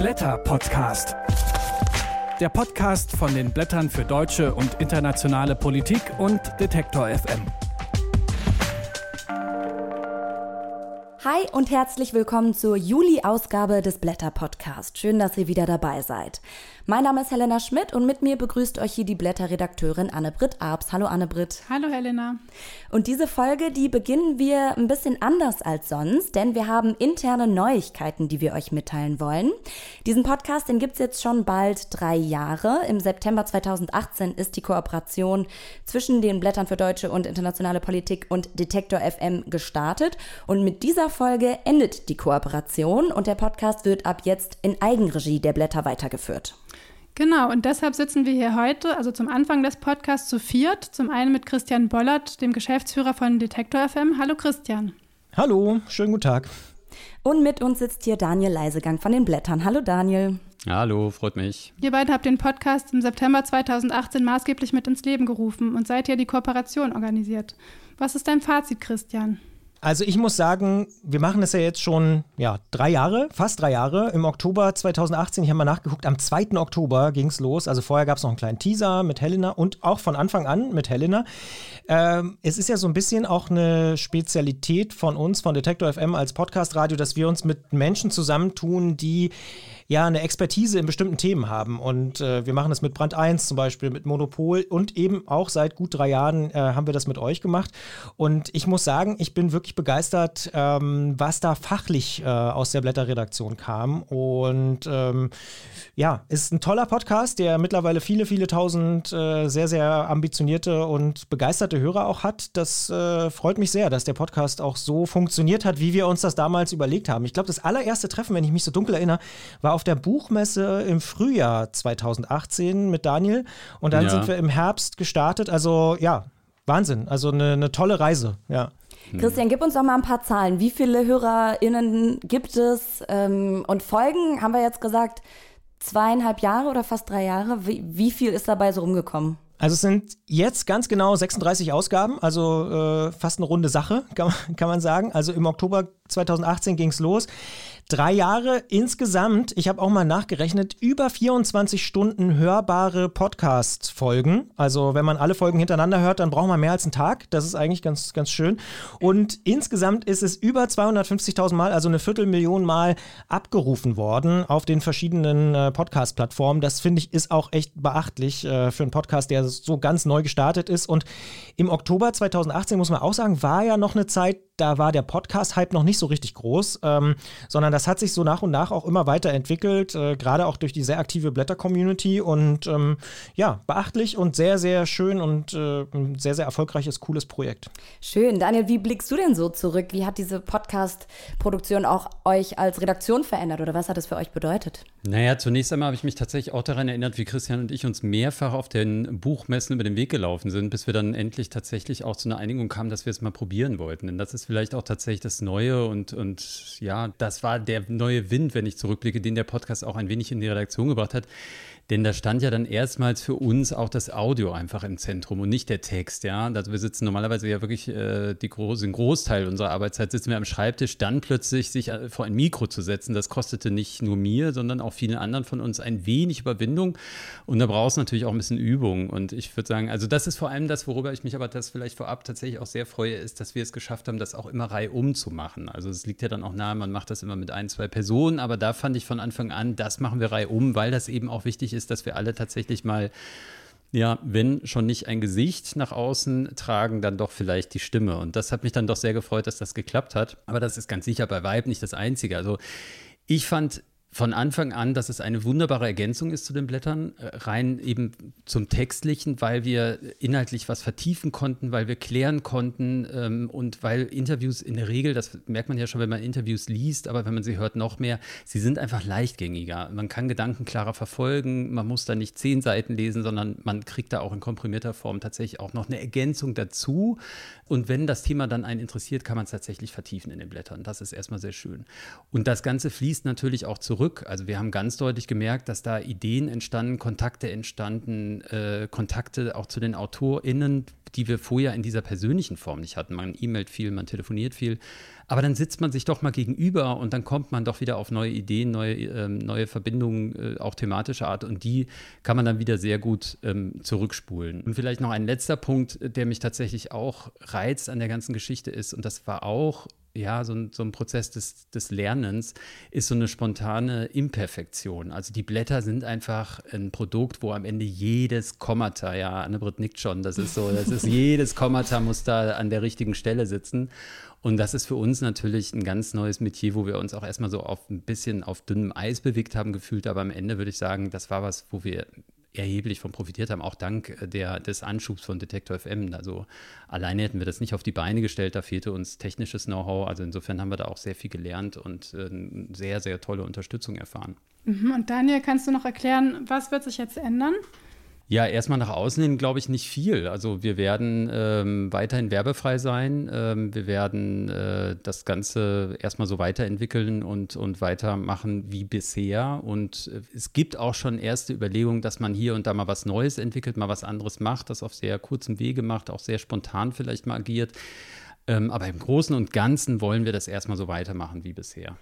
Blätter Podcast. Der Podcast von den Blättern für deutsche und internationale Politik und Detektor FM. Hi und herzlich willkommen zur Juli-Ausgabe des Blätter Podcast. Schön, dass ihr wieder dabei seid. Mein Name ist Helena Schmidt und mit mir begrüßt euch hier die Blätterredakteurin Anne-Britt Arps. Hallo Anne-Britt. Hallo Helena. Und diese Folge, die beginnen wir ein bisschen anders als sonst, denn wir haben interne Neuigkeiten, die wir euch mitteilen wollen. Diesen Podcast, den gibt's jetzt schon bald drei Jahre. Im September 2018 ist die Kooperation zwischen den Blättern für deutsche und internationale Politik und Detektor FM gestartet. Und mit dieser Folge endet die Kooperation und der Podcast wird ab jetzt in Eigenregie der Blätter weitergeführt. Genau, und deshalb sitzen wir hier heute, also zum Anfang des Podcasts zu viert. Zum einen mit Christian Bollert, dem Geschäftsführer von Detektor FM. Hallo Christian. Hallo, schönen guten Tag. Und mit uns sitzt hier Daniel Leisegang von den Blättern. Hallo Daniel. Hallo, freut mich. Ihr beide habt den Podcast im September 2018 maßgeblich mit ins Leben gerufen und seid ja die Kooperation organisiert. Was ist dein Fazit, Christian? Also ich muss sagen, wir machen das ja jetzt schon ja, drei Jahre, fast drei Jahre. Im Oktober 2018, ich habe mal nachgeguckt, am 2. Oktober ging es los. Also vorher gab es noch einen kleinen Teaser mit Helena und auch von Anfang an mit Helena. Ähm, es ist ja so ein bisschen auch eine Spezialität von uns, von Detektor FM als Podcast-Radio, dass wir uns mit Menschen zusammentun, die ja eine Expertise in bestimmten Themen haben. Und äh, wir machen das mit Brand 1 zum Beispiel, mit Monopol und eben auch seit gut drei Jahren äh, haben wir das mit euch gemacht. Und ich muss sagen, ich bin wirklich begeistert, ähm, was da fachlich äh, aus der Blätterredaktion kam. Und ähm, ja, ist ein toller Podcast, der mittlerweile viele, viele tausend äh, sehr, sehr ambitionierte und begeisterte Hörer auch hat. Das äh, freut mich sehr, dass der Podcast auch so funktioniert hat, wie wir uns das damals überlegt haben. Ich glaube, das allererste Treffen, wenn ich mich so dunkel erinnere, war auf auf der Buchmesse im Frühjahr 2018 mit Daniel und dann ja. sind wir im Herbst gestartet. Also ja, Wahnsinn. Also eine, eine tolle Reise, ja. Christian, gib uns doch mal ein paar Zahlen. Wie viele HörerInnen gibt es? Ähm, und Folgen, haben wir jetzt gesagt, zweieinhalb Jahre oder fast drei Jahre? Wie, wie viel ist dabei so rumgekommen? Also es sind jetzt ganz genau 36 Ausgaben, also äh, fast eine runde Sache, kann, kann man sagen. Also im Oktober 2018 ging es los. Drei Jahre insgesamt, ich habe auch mal nachgerechnet, über 24 Stunden hörbare Podcast-Folgen. Also wenn man alle Folgen hintereinander hört, dann braucht man mehr als einen Tag. Das ist eigentlich ganz, ganz schön. Und insgesamt ist es über 250.000 Mal, also eine Viertelmillion Mal abgerufen worden auf den verschiedenen äh, Podcast-Plattformen. Das finde ich ist auch echt beachtlich äh, für einen Podcast, der so ganz neu gestartet ist. Und im Oktober 2018, muss man auch sagen, war ja noch eine Zeit, da war der Podcast-Hype noch nicht so richtig groß, ähm, sondern das hat sich so nach und nach auch immer weiterentwickelt, äh, gerade auch durch die sehr aktive Blätter-Community und ähm, ja, beachtlich und sehr, sehr schön und äh, ein sehr, sehr erfolgreiches, cooles Projekt. Schön. Daniel, wie blickst du denn so zurück? Wie hat diese Podcast-Produktion auch euch als Redaktion verändert oder was hat es für euch bedeutet? Naja, zunächst einmal habe ich mich tatsächlich auch daran erinnert, wie Christian und ich uns mehrfach auf den Buchmessen über den Weg gelaufen sind, bis wir dann endlich tatsächlich auch zu einer Einigung kamen, dass wir es mal probieren wollten. Denn das ist vielleicht auch tatsächlich das Neue und, und ja, das war der neue Wind, wenn ich zurückblicke, den der Podcast auch ein wenig in die Redaktion gebracht hat. Denn da stand ja dann erstmals für uns auch das Audio einfach im Zentrum und nicht der Text, ja. Also wir sitzen normalerweise ja wirklich äh, die große, den Großteil unserer Arbeitszeit sitzen wir am Schreibtisch, dann plötzlich sich äh, vor ein Mikro zu setzen, das kostete nicht nur mir, sondern auch vielen anderen von uns ein wenig Überwindung. Und da brauchst du natürlich auch ein bisschen Übung. Und ich würde sagen, also das ist vor allem das, worüber ich mich aber das vielleicht vorab tatsächlich auch sehr freue, ist, dass wir es geschafft haben, das auch immer reihum zu machen. Also es liegt ja dann auch nahe, man macht das immer mit ein, zwei Personen, aber da fand ich von Anfang an, das machen wir reihum, weil das eben auch wichtig ist, ist, dass wir alle tatsächlich mal ja, wenn schon nicht ein Gesicht nach außen tragen, dann doch vielleicht die Stimme. Und das hat mich dann doch sehr gefreut, dass das geklappt hat. Aber das ist ganz sicher bei Vibe nicht das Einzige. Also ich fand von Anfang an, dass es eine wunderbare Ergänzung ist zu den Blättern, äh, rein eben zum Textlichen, weil wir inhaltlich was vertiefen konnten, weil wir klären konnten ähm, und weil Interviews in der Regel, das merkt man ja schon, wenn man Interviews liest, aber wenn man sie hört, noch mehr, sie sind einfach leichtgängiger. Man kann Gedanken klarer verfolgen, man muss da nicht zehn Seiten lesen, sondern man kriegt da auch in komprimierter Form tatsächlich auch noch eine Ergänzung dazu. Und wenn das Thema dann einen interessiert, kann man es tatsächlich vertiefen in den Blättern. Das ist erstmal sehr schön. Und das Ganze fließt natürlich auch zurück. Also wir haben ganz deutlich gemerkt, dass da Ideen entstanden, Kontakte entstanden, äh, Kontakte auch zu den AutorInnen, die wir vorher in dieser persönlichen Form nicht hatten. Man e-mailt viel, man telefoniert viel. Aber dann sitzt man sich doch mal gegenüber und dann kommt man doch wieder auf neue Ideen, neue, ähm, neue Verbindungen, äh, auch thematischer Art. Und die kann man dann wieder sehr gut ähm, zurückspulen. Und vielleicht noch ein letzter Punkt, der mich tatsächlich auch reizt an der ganzen Geschichte ist, und das war auch ja, so ein, so ein Prozess des, des Lernens ist so eine spontane Imperfektion. Also die Blätter sind einfach ein Produkt, wo am Ende jedes Kommata, ja, Annebrit nickt schon, das ist so, das ist jedes Kommata muss da an der richtigen Stelle sitzen. Und das ist für uns natürlich ein ganz neues Metier, wo wir uns auch erstmal so auf ein bisschen auf dünnem Eis bewegt haben gefühlt. Aber am Ende würde ich sagen, das war was, wo wir erheblich von profitiert haben, auch dank der, des Anschubs von Detektor FM. Also alleine hätten wir das nicht auf die Beine gestellt, da fehlte uns technisches Know-how. Also insofern haben wir da auch sehr viel gelernt und äh, sehr, sehr tolle Unterstützung erfahren. Mhm. Und Daniel, kannst du noch erklären, was wird sich jetzt ändern? Ja, erstmal nach außen hin glaube ich nicht viel. Also wir werden ähm, weiterhin werbefrei sein. Ähm, wir werden äh, das Ganze erstmal so weiterentwickeln und, und weitermachen wie bisher. Und äh, es gibt auch schon erste Überlegungen, dass man hier und da mal was Neues entwickelt, mal was anderes macht, das auf sehr kurzem Wege macht, auch sehr spontan vielleicht mal agiert. Ähm, aber im Großen und Ganzen wollen wir das erstmal so weitermachen wie bisher.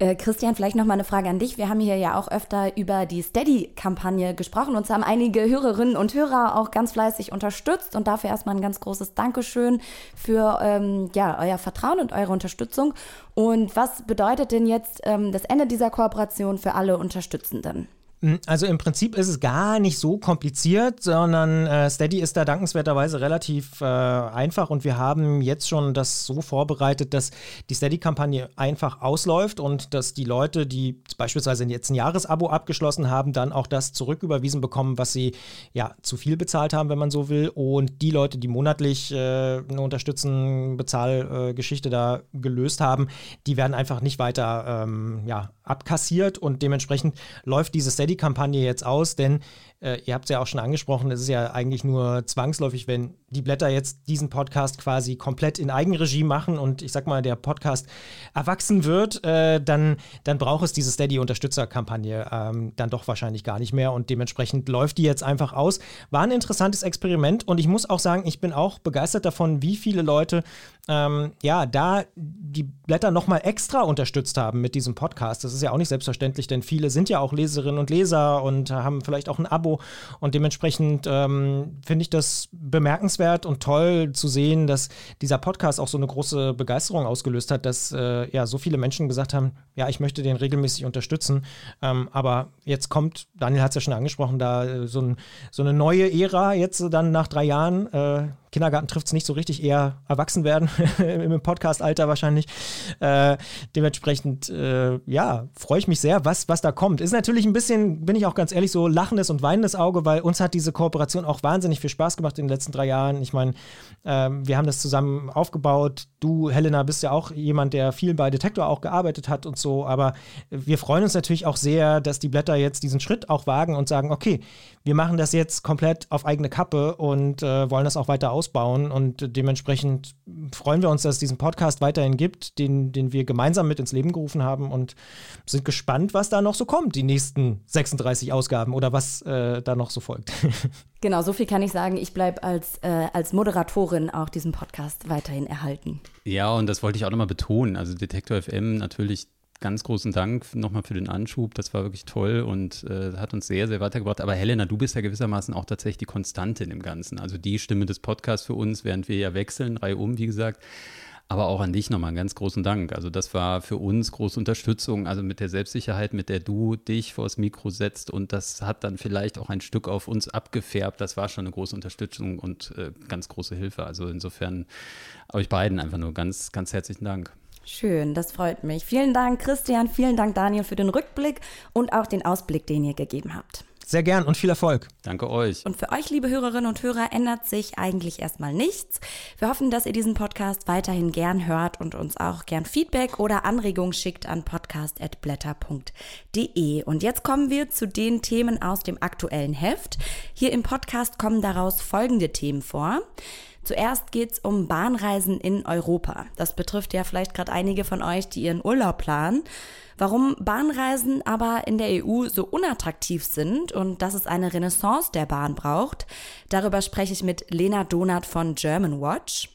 Äh, Christian, vielleicht noch mal eine Frage an dich. Wir haben hier ja auch öfter über die Steady-Kampagne gesprochen. Uns haben einige Hörerinnen und Hörer auch ganz fleißig unterstützt und dafür erstmal ein ganz großes Dankeschön für ähm, ja, euer Vertrauen und eure Unterstützung. Und was bedeutet denn jetzt ähm, das Ende dieser Kooperation für alle Unterstützenden? Hm, also im Prinzip ist es gar nicht so kompliziert, sondern äh, Steady ist da dankenswerterweise relativ äh, einfach und wir haben jetzt schon das so vorbereitet, dass die Steady-Kampagne einfach ausläuft und dass die Leute, die beispielsweise jetzt ein Jahresabo abgeschlossen haben, dann auch das zurücküberwiesen bekommen, was sie ja zu viel bezahlt haben, wenn man so will. Und die Leute, die monatlich äh, eine unterstützenden Bezahlgeschichte da gelöst haben, die werden einfach nicht weiter ähm, ja, abkassiert und dementsprechend läuft diese Steady-Kampagne jetzt aus, denn äh, ihr habt es ja auch schon angesprochen, es ist ja eigentlich nur zwangsläufig, wenn die Blätter jetzt diesen Podcast quasi komplett in Eigenregie machen und ich sag mal, der Podcast erwachsen wird, äh, dann, dann braucht es diese Steady-Unterstützerkampagne ähm, dann doch wahrscheinlich gar nicht mehr und dementsprechend läuft die jetzt einfach aus. War ein interessantes Experiment und ich muss auch sagen, ich bin auch begeistert davon, wie viele Leute ähm, ja da die Blätter nochmal extra unterstützt haben mit diesem Podcast. Das ist ja auch nicht selbstverständlich, denn viele sind ja auch Leserinnen und Leser und haben vielleicht auch ein Abo und dementsprechend ähm, finde ich das bemerkenswert und toll zu sehen, dass dieser Podcast auch so eine große Begeisterung ausgelöst hat, dass äh, ja so viele Menschen gesagt haben, ja, ich möchte den regelmäßig unterstützen. Ähm, aber jetzt kommt, Daniel hat es ja schon angesprochen, da äh, so, ein, so, eine neue Ära jetzt dann nach drei Jahren. Äh, Kindergarten trifft es nicht so richtig, eher erwachsen werden im Podcast-Alter wahrscheinlich. Äh, dementsprechend, äh, ja, freue ich mich sehr, was, was da kommt. Ist natürlich ein bisschen, bin ich auch ganz ehrlich, so lachendes und weinendes Auge, weil uns hat diese Kooperation auch wahnsinnig viel Spaß gemacht in den letzten drei Jahren. Ich meine, äh, wir haben das zusammen aufgebaut. Du, Helena, bist ja auch jemand, der viel bei Detektor auch gearbeitet hat und so. Aber wir freuen uns natürlich auch sehr, dass die Blätter jetzt diesen Schritt auch wagen und sagen, okay, wir machen das jetzt komplett auf eigene Kappe und äh, wollen das auch weiter ausbauen. Und dementsprechend freuen wir uns, dass es diesen Podcast weiterhin gibt, den, den wir gemeinsam mit ins Leben gerufen haben und sind gespannt, was da noch so kommt, die nächsten 36 Ausgaben oder was äh, da noch so folgt. Genau, so viel kann ich sagen. Ich bleibe als, äh, als Moderatorin auch diesem Podcast weiterhin erhalten. Ja, und das wollte ich auch nochmal betonen. Also Detektor FM natürlich ganz großen Dank nochmal für den Anschub. Das war wirklich toll und äh, hat uns sehr, sehr weitergebracht. Aber Helena, du bist ja gewissermaßen auch tatsächlich die Konstante in dem Ganzen. Also die Stimme des Podcasts für uns, während wir ja wechseln, Reihe um, wie gesagt. Aber auch an dich nochmal einen ganz großen Dank. Also das war für uns große Unterstützung, also mit der Selbstsicherheit, mit der du dich vors Mikro setzt und das hat dann vielleicht auch ein Stück auf uns abgefärbt. Das war schon eine große Unterstützung und äh, ganz große Hilfe. Also insofern euch beiden einfach nur ganz, ganz herzlichen Dank. Schön, das freut mich. Vielen Dank, Christian. Vielen Dank, Daniel, für den Rückblick und auch den Ausblick, den ihr gegeben habt. Sehr gern und viel Erfolg. Danke euch. Und für euch, liebe Hörerinnen und Hörer, ändert sich eigentlich erstmal nichts. Wir hoffen, dass ihr diesen Podcast weiterhin gern hört und uns auch gern Feedback oder Anregungen schickt an podcast.blätter.de. Und jetzt kommen wir zu den Themen aus dem aktuellen Heft. Hier im Podcast kommen daraus folgende Themen vor. Zuerst geht es um Bahnreisen in Europa. Das betrifft ja vielleicht gerade einige von euch, die ihren Urlaub planen. Warum Bahnreisen aber in der EU so unattraktiv sind und dass es eine Renaissance der Bahn braucht, darüber spreche ich mit Lena Donat von German Watch.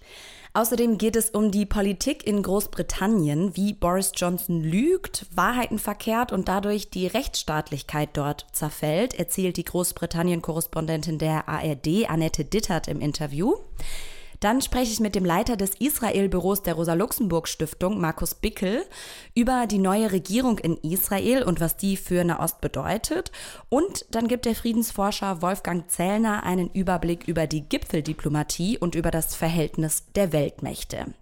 Außerdem geht es um die Politik in Großbritannien, wie Boris Johnson lügt, Wahrheiten verkehrt und dadurch die Rechtsstaatlichkeit dort zerfällt, erzählt die Großbritannien-Korrespondentin der ARD, Annette Dittert, im Interview. Dann spreche ich mit dem Leiter des Israel-Büros der Rosa-Luxemburg-Stiftung, Markus Bickel, über die neue Regierung in Israel und was die für Nahost bedeutet. Und dann gibt der Friedensforscher Wolfgang Zellner einen Überblick über die Gipfeldiplomatie und über das Verhältnis der Weltmächte.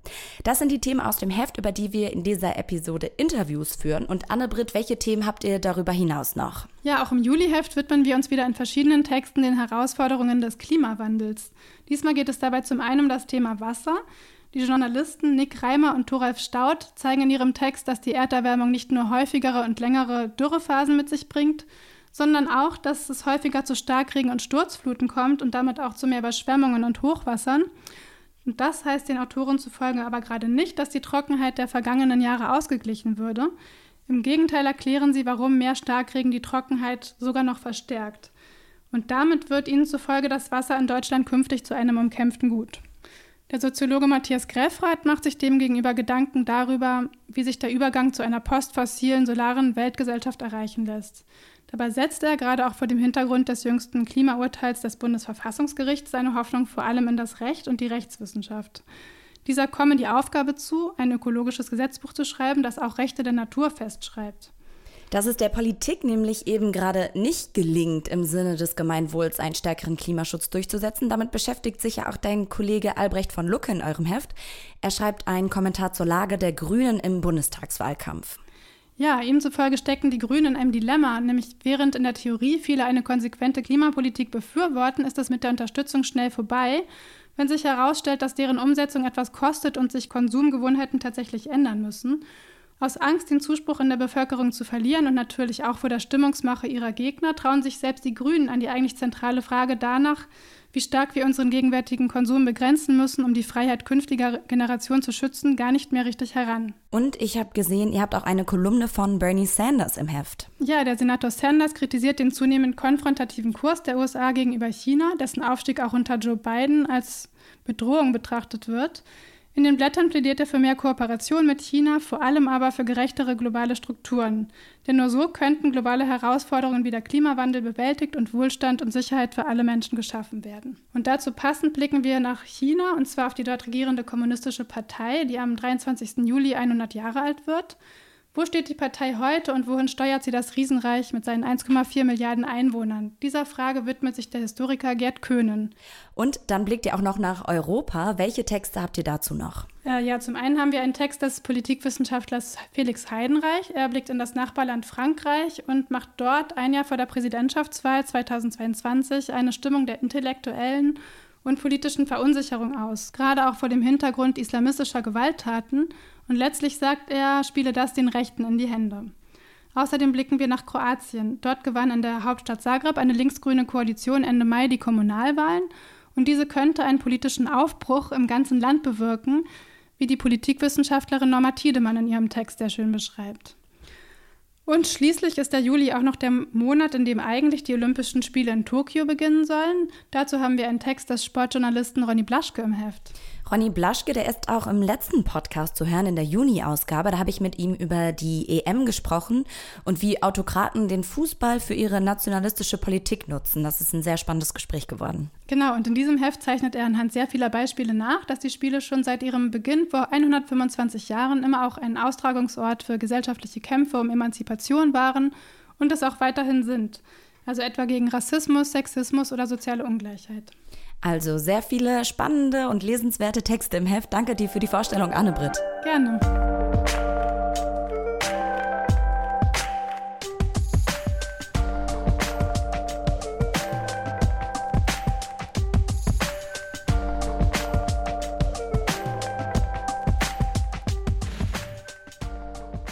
Das sind die Themen aus dem Heft, über die wir in dieser Episode Interviews führen. Und Anne-Britt, welche Themen habt ihr darüber hinaus noch? Ja, auch im Juli-Heft widmen wir uns wieder in verschiedenen Texten den Herausforderungen des Klimawandels. Diesmal geht es dabei zum einen um das Thema Wasser. Die Journalisten Nick Reimer und Thoralf Staud zeigen in ihrem Text, dass die Erderwärmung nicht nur häufigere und längere Dürrephasen mit sich bringt, sondern auch, dass es häufiger zu Starkregen und Sturzfluten kommt und damit auch zu mehr Überschwemmungen und Hochwassern. Und das heißt den Autoren zufolge aber gerade nicht, dass die Trockenheit der vergangenen Jahre ausgeglichen würde. Im Gegenteil erklären sie, warum mehr Starkregen die Trockenheit sogar noch verstärkt. Und damit wird ihnen zufolge das Wasser in Deutschland künftig zu einem umkämpften Gut. Der Soziologe Matthias Greffrath macht sich demgegenüber Gedanken darüber, wie sich der Übergang zu einer postfossilen solaren Weltgesellschaft erreichen lässt. Dabei setzt er gerade auch vor dem Hintergrund des jüngsten Klimaurteils des Bundesverfassungsgerichts seine Hoffnung vor allem in das Recht und die Rechtswissenschaft. Dieser komme die Aufgabe zu, ein ökologisches Gesetzbuch zu schreiben, das auch Rechte der Natur festschreibt dass es der Politik nämlich eben gerade nicht gelingt, im Sinne des Gemeinwohls einen stärkeren Klimaschutz durchzusetzen. Damit beschäftigt sich ja auch dein Kollege Albrecht von Lucke in eurem Heft. Er schreibt einen Kommentar zur Lage der Grünen im Bundestagswahlkampf. Ja, ihm zufolge stecken die Grünen in einem Dilemma, nämlich während in der Theorie viele eine konsequente Klimapolitik befürworten, ist es mit der Unterstützung schnell vorbei, wenn sich herausstellt, dass deren Umsetzung etwas kostet und sich Konsumgewohnheiten tatsächlich ändern müssen. Aus Angst, den Zuspruch in der Bevölkerung zu verlieren und natürlich auch vor der Stimmungsmache ihrer Gegner, trauen sich selbst die Grünen an die eigentlich zentrale Frage danach, wie stark wir unseren gegenwärtigen Konsum begrenzen müssen, um die Freiheit künftiger Generationen zu schützen, gar nicht mehr richtig heran. Und ich habe gesehen, ihr habt auch eine Kolumne von Bernie Sanders im Heft. Ja, der Senator Sanders kritisiert den zunehmend konfrontativen Kurs der USA gegenüber China, dessen Aufstieg auch unter Joe Biden als Bedrohung betrachtet wird. In den Blättern plädiert er für mehr Kooperation mit China, vor allem aber für gerechtere globale Strukturen. Denn nur so könnten globale Herausforderungen wie der Klimawandel bewältigt und Wohlstand und Sicherheit für alle Menschen geschaffen werden. Und dazu passend blicken wir nach China, und zwar auf die dort regierende kommunistische Partei, die am 23. Juli 100 Jahre alt wird. Wo steht die Partei heute und wohin steuert sie das Riesenreich mit seinen 1,4 Milliarden Einwohnern? Dieser Frage widmet sich der Historiker Gerd Köhnen. Und dann blickt ihr auch noch nach Europa. Welche Texte habt ihr dazu noch? Äh, ja, zum einen haben wir einen Text des Politikwissenschaftlers Felix Heidenreich. Er blickt in das Nachbarland Frankreich und macht dort ein Jahr vor der Präsidentschaftswahl 2022 eine Stimmung der intellektuellen und politischen Verunsicherung aus, gerade auch vor dem Hintergrund islamistischer Gewalttaten und letztlich sagt er, spiele das den Rechten in die Hände. Außerdem blicken wir nach Kroatien. Dort gewann in der Hauptstadt Zagreb eine linksgrüne Koalition Ende Mai die Kommunalwahlen und diese könnte einen politischen Aufbruch im ganzen Land bewirken, wie die Politikwissenschaftlerin Norma Tiedemann in ihrem Text sehr schön beschreibt. Und schließlich ist der Juli auch noch der Monat, in dem eigentlich die Olympischen Spiele in Tokio beginnen sollen. Dazu haben wir einen Text des Sportjournalisten Ronny Blaschke im Heft. Ronny Blaschke, der ist auch im letzten Podcast zu hören, in der Juni-Ausgabe. Da habe ich mit ihm über die EM gesprochen und wie Autokraten den Fußball für ihre nationalistische Politik nutzen. Das ist ein sehr spannendes Gespräch geworden. Genau, und in diesem Heft zeichnet er anhand sehr vieler Beispiele nach, dass die Spiele schon seit ihrem Beginn vor 125 Jahren immer auch ein Austragungsort für gesellschaftliche Kämpfe um Emanzipation waren und es auch weiterhin sind. Also etwa gegen Rassismus, Sexismus oder soziale Ungleichheit. Also sehr viele spannende und lesenswerte Texte im Heft. Danke dir für die Vorstellung, Anne-Britt. Gerne.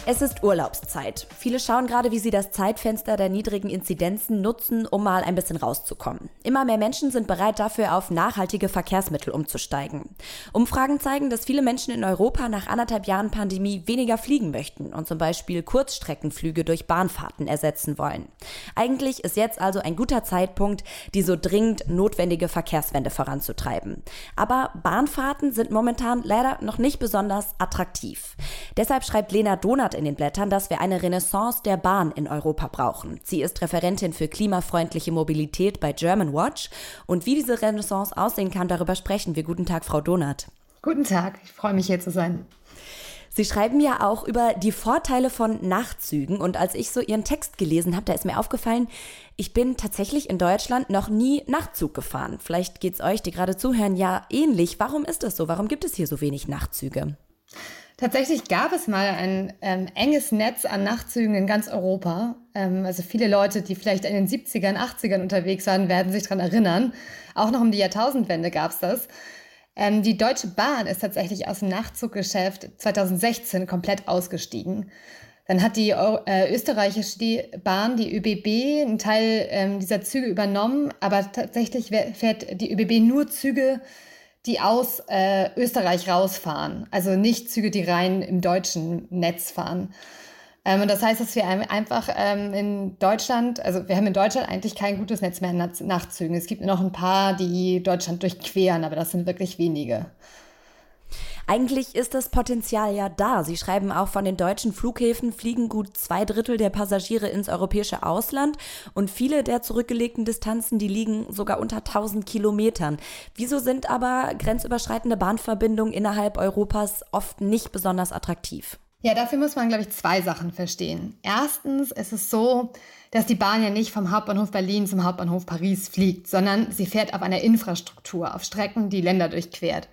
Es ist Urlaubszeit. Viele schauen gerade, wie sie das Zeitfenster der niedrigen Inzidenzen nutzen, um mal ein bisschen rauszukommen. Immer mehr Menschen sind bereit dafür, auf nachhaltige Verkehrsmittel umzusteigen. Umfragen zeigen, dass viele Menschen in Europa nach anderthalb Jahren Pandemie weniger fliegen möchten und zum Beispiel Kurzstreckenflüge durch Bahnfahrten ersetzen wollen. Eigentlich ist jetzt also ein guter Zeitpunkt, die so dringend notwendige Verkehrswende voranzutreiben. Aber Bahnfahrten sind momentan leider noch nicht besonders attraktiv. Deshalb schreibt Lena Donat Zitat in den Blättern, dass wir eine Renaissance der Bahn in Europa brauchen. Sie ist Referentin für klimafreundliche Mobilität bei German Watch. Und wie diese Renaissance aussehen kann, darüber sprechen wir. Guten Tag, Frau Donat. Guten Tag, ich freue mich hier zu sein. Sie schreiben ja auch über die Vorteile von Nachtzügen. Und als ich so Ihren Text gelesen habe, da ist mir aufgefallen, ich bin tatsächlich in Deutschland noch nie Nachtzug gefahren. Vielleicht geht es euch, die gerade zuhören, ja ähnlich. Warum ist das so? Warum gibt es hier so wenig Nachtzüge? Tatsächlich gab es mal ein ähm, enges Netz an Nachtzügen in ganz Europa. Ähm, also viele Leute, die vielleicht in den 70ern, 80ern unterwegs waren, werden sich daran erinnern. Auch noch um die Jahrtausendwende gab es das. Ähm, die Deutsche Bahn ist tatsächlich aus dem Nachtzuggeschäft 2016 komplett ausgestiegen. Dann hat die äh, österreichische Bahn, die ÖBB, einen Teil ähm, dieser Züge übernommen, aber tatsächlich fährt die ÖBB nur Züge, die aus äh, Österreich rausfahren. Also nicht Züge, die rein im deutschen Netz fahren. Ähm, und das heißt, dass wir einfach ähm, in Deutschland, also wir haben in Deutschland eigentlich kein gutes Netz mehr in Nachtzügen. Es gibt noch ein paar, die Deutschland durchqueren, aber das sind wirklich wenige. Eigentlich ist das Potenzial ja da. Sie schreiben auch, von den deutschen Flughäfen fliegen gut zwei Drittel der Passagiere ins europäische Ausland und viele der zurückgelegten Distanzen, die liegen sogar unter 1000 Kilometern. Wieso sind aber grenzüberschreitende Bahnverbindungen innerhalb Europas oft nicht besonders attraktiv? Ja, dafür muss man, glaube ich, zwei Sachen verstehen. Erstens ist es so, dass die Bahn ja nicht vom Hauptbahnhof Berlin zum Hauptbahnhof Paris fliegt, sondern sie fährt auf einer Infrastruktur, auf Strecken, die Länder durchquert.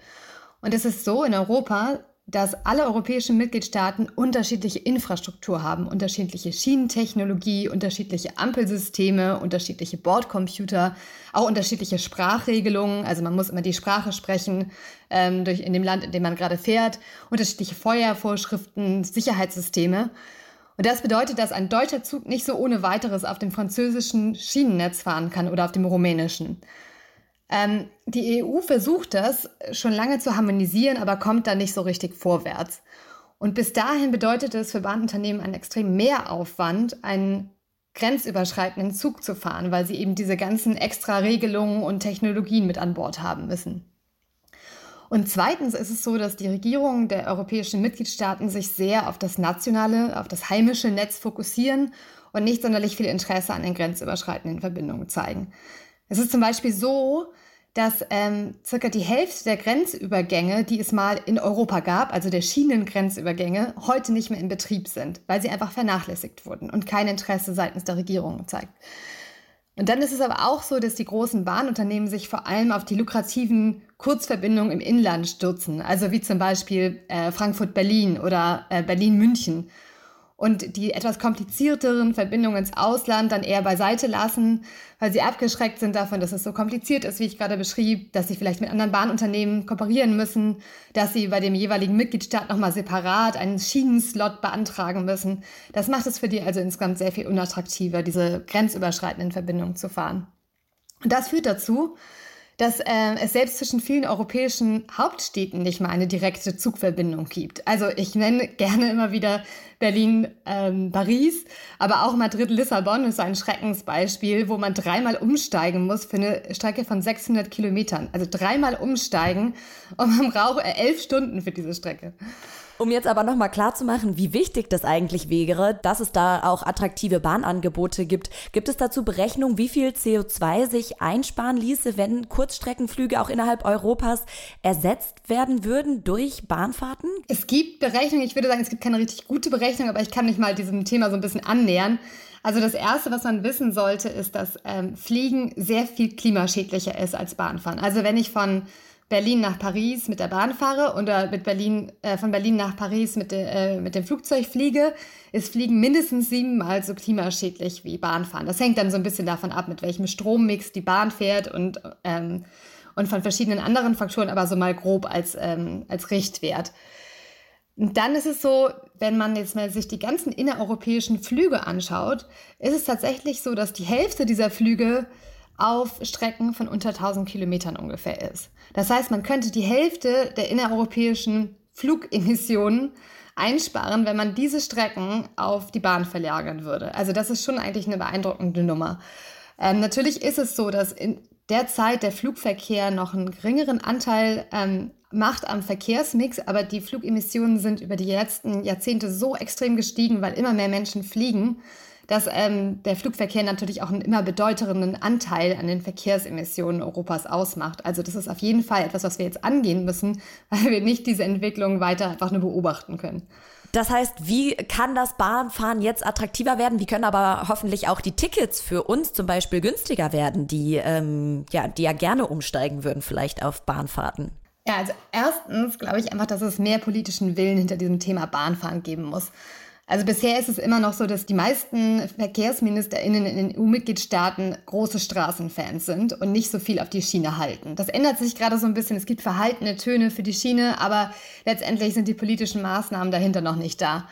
Und es ist so in Europa, dass alle europäischen Mitgliedstaaten unterschiedliche Infrastruktur haben, unterschiedliche Schienentechnologie, unterschiedliche Ampelsysteme, unterschiedliche Bordcomputer, auch unterschiedliche Sprachregelungen. Also man muss immer die Sprache sprechen ähm, durch, in dem Land, in dem man gerade fährt, unterschiedliche Feuervorschriften, Sicherheitssysteme. Und das bedeutet, dass ein deutscher Zug nicht so ohne weiteres auf dem französischen Schienennetz fahren kann oder auf dem rumänischen. Ähm, die EU versucht das schon lange zu harmonisieren, aber kommt da nicht so richtig vorwärts. Und bis dahin bedeutet es für Bahnunternehmen einen extrem Mehraufwand, einen grenzüberschreitenden Zug zu fahren, weil sie eben diese ganzen extra Regelungen und Technologien mit an Bord haben müssen. Und zweitens ist es so, dass die Regierungen der europäischen Mitgliedstaaten sich sehr auf das nationale, auf das heimische Netz fokussieren und nicht sonderlich viel Interesse an den grenzüberschreitenden Verbindungen zeigen. Es ist zum Beispiel so, dass ähm, circa die Hälfte der Grenzübergänge, die es mal in Europa gab, also der Schienengrenzübergänge, heute nicht mehr in Betrieb sind, weil sie einfach vernachlässigt wurden und kein Interesse seitens der Regierung zeigt. Und dann ist es aber auch so, dass die großen Bahnunternehmen sich vor allem auf die lukrativen Kurzverbindungen im Inland stürzen, also wie zum Beispiel äh, Frankfurt-Berlin oder äh, Berlin-München und die etwas komplizierteren Verbindungen ins Ausland dann eher beiseite lassen, weil sie abgeschreckt sind davon, dass es so kompliziert ist, wie ich gerade beschrieb, dass sie vielleicht mit anderen Bahnunternehmen kooperieren müssen, dass sie bei dem jeweiligen Mitgliedstaat nochmal separat einen Schienenslot beantragen müssen. Das macht es für die also insgesamt sehr viel unattraktiver, diese grenzüberschreitenden Verbindungen zu fahren. Und das führt dazu, dass äh, es selbst zwischen vielen europäischen Hauptstädten nicht mal eine direkte Zugverbindung gibt. Also ich nenne gerne immer wieder Berlin, ähm, Paris, aber auch Madrid, Lissabon ist ein Schreckensbeispiel, wo man dreimal umsteigen muss für eine Strecke von 600 Kilometern. Also dreimal umsteigen und man braucht äh, elf Stunden für diese Strecke. Um jetzt aber nochmal klarzumachen, wie wichtig das eigentlich wäre, dass es da auch attraktive Bahnangebote gibt, gibt es dazu Berechnungen, wie viel CO2 sich einsparen ließe, wenn Kurzstreckenflüge auch innerhalb Europas ersetzt werden würden durch Bahnfahrten? Es gibt Berechnungen, ich würde sagen, es gibt keine richtig gute Berechnung, aber ich kann mich mal diesem Thema so ein bisschen annähern. Also das Erste, was man wissen sollte, ist, dass ähm, Fliegen sehr viel klimaschädlicher ist als Bahnfahren. Also wenn ich von Berlin nach Paris mit der Bahn fahre oder mit Berlin, äh, von Berlin nach Paris mit, de, äh, mit dem Flugzeug fliege, ist Fliegen mindestens siebenmal so klimaschädlich wie Bahnfahren. Das hängt dann so ein bisschen davon ab, mit welchem Strommix die Bahn fährt und, ähm, und von verschiedenen anderen Faktoren, aber so mal grob als, ähm, als Richtwert. Und dann ist es so, wenn man jetzt mal sich die ganzen innereuropäischen Flüge anschaut, ist es tatsächlich so, dass die Hälfte dieser Flüge auf Strecken von unter 1000 Kilometern ungefähr ist. Das heißt, man könnte die Hälfte der innereuropäischen Flugemissionen einsparen, wenn man diese Strecken auf die Bahn verlagern würde. Also das ist schon eigentlich eine beeindruckende Nummer. Ähm, natürlich ist es so, dass in der Zeit der Flugverkehr noch einen geringeren Anteil ähm, macht am Verkehrsmix, aber die Flugemissionen sind über die letzten Jahrzehnte so extrem gestiegen, weil immer mehr Menschen fliegen, dass ähm, der Flugverkehr natürlich auch einen immer bedeutenden Anteil an den Verkehrsemissionen Europas ausmacht. Also das ist auf jeden Fall etwas, was wir jetzt angehen müssen, weil wir nicht diese Entwicklung weiter einfach nur beobachten können. Das heißt, wie kann das Bahnfahren jetzt attraktiver werden? Wie können aber hoffentlich auch die Tickets für uns zum Beispiel günstiger werden, die, ähm, ja, die ja gerne umsteigen würden, vielleicht auf Bahnfahrten? Ja, also erstens glaube ich einfach, dass es mehr politischen Willen hinter diesem Thema Bahnfahren geben muss. Also bisher ist es immer noch so, dass die meisten VerkehrsministerInnen in den EU-Mitgliedstaaten große Straßenfans sind und nicht so viel auf die Schiene halten. Das ändert sich gerade so ein bisschen. Es gibt verhaltene Töne für die Schiene, aber letztendlich sind die politischen Maßnahmen dahinter noch nicht da.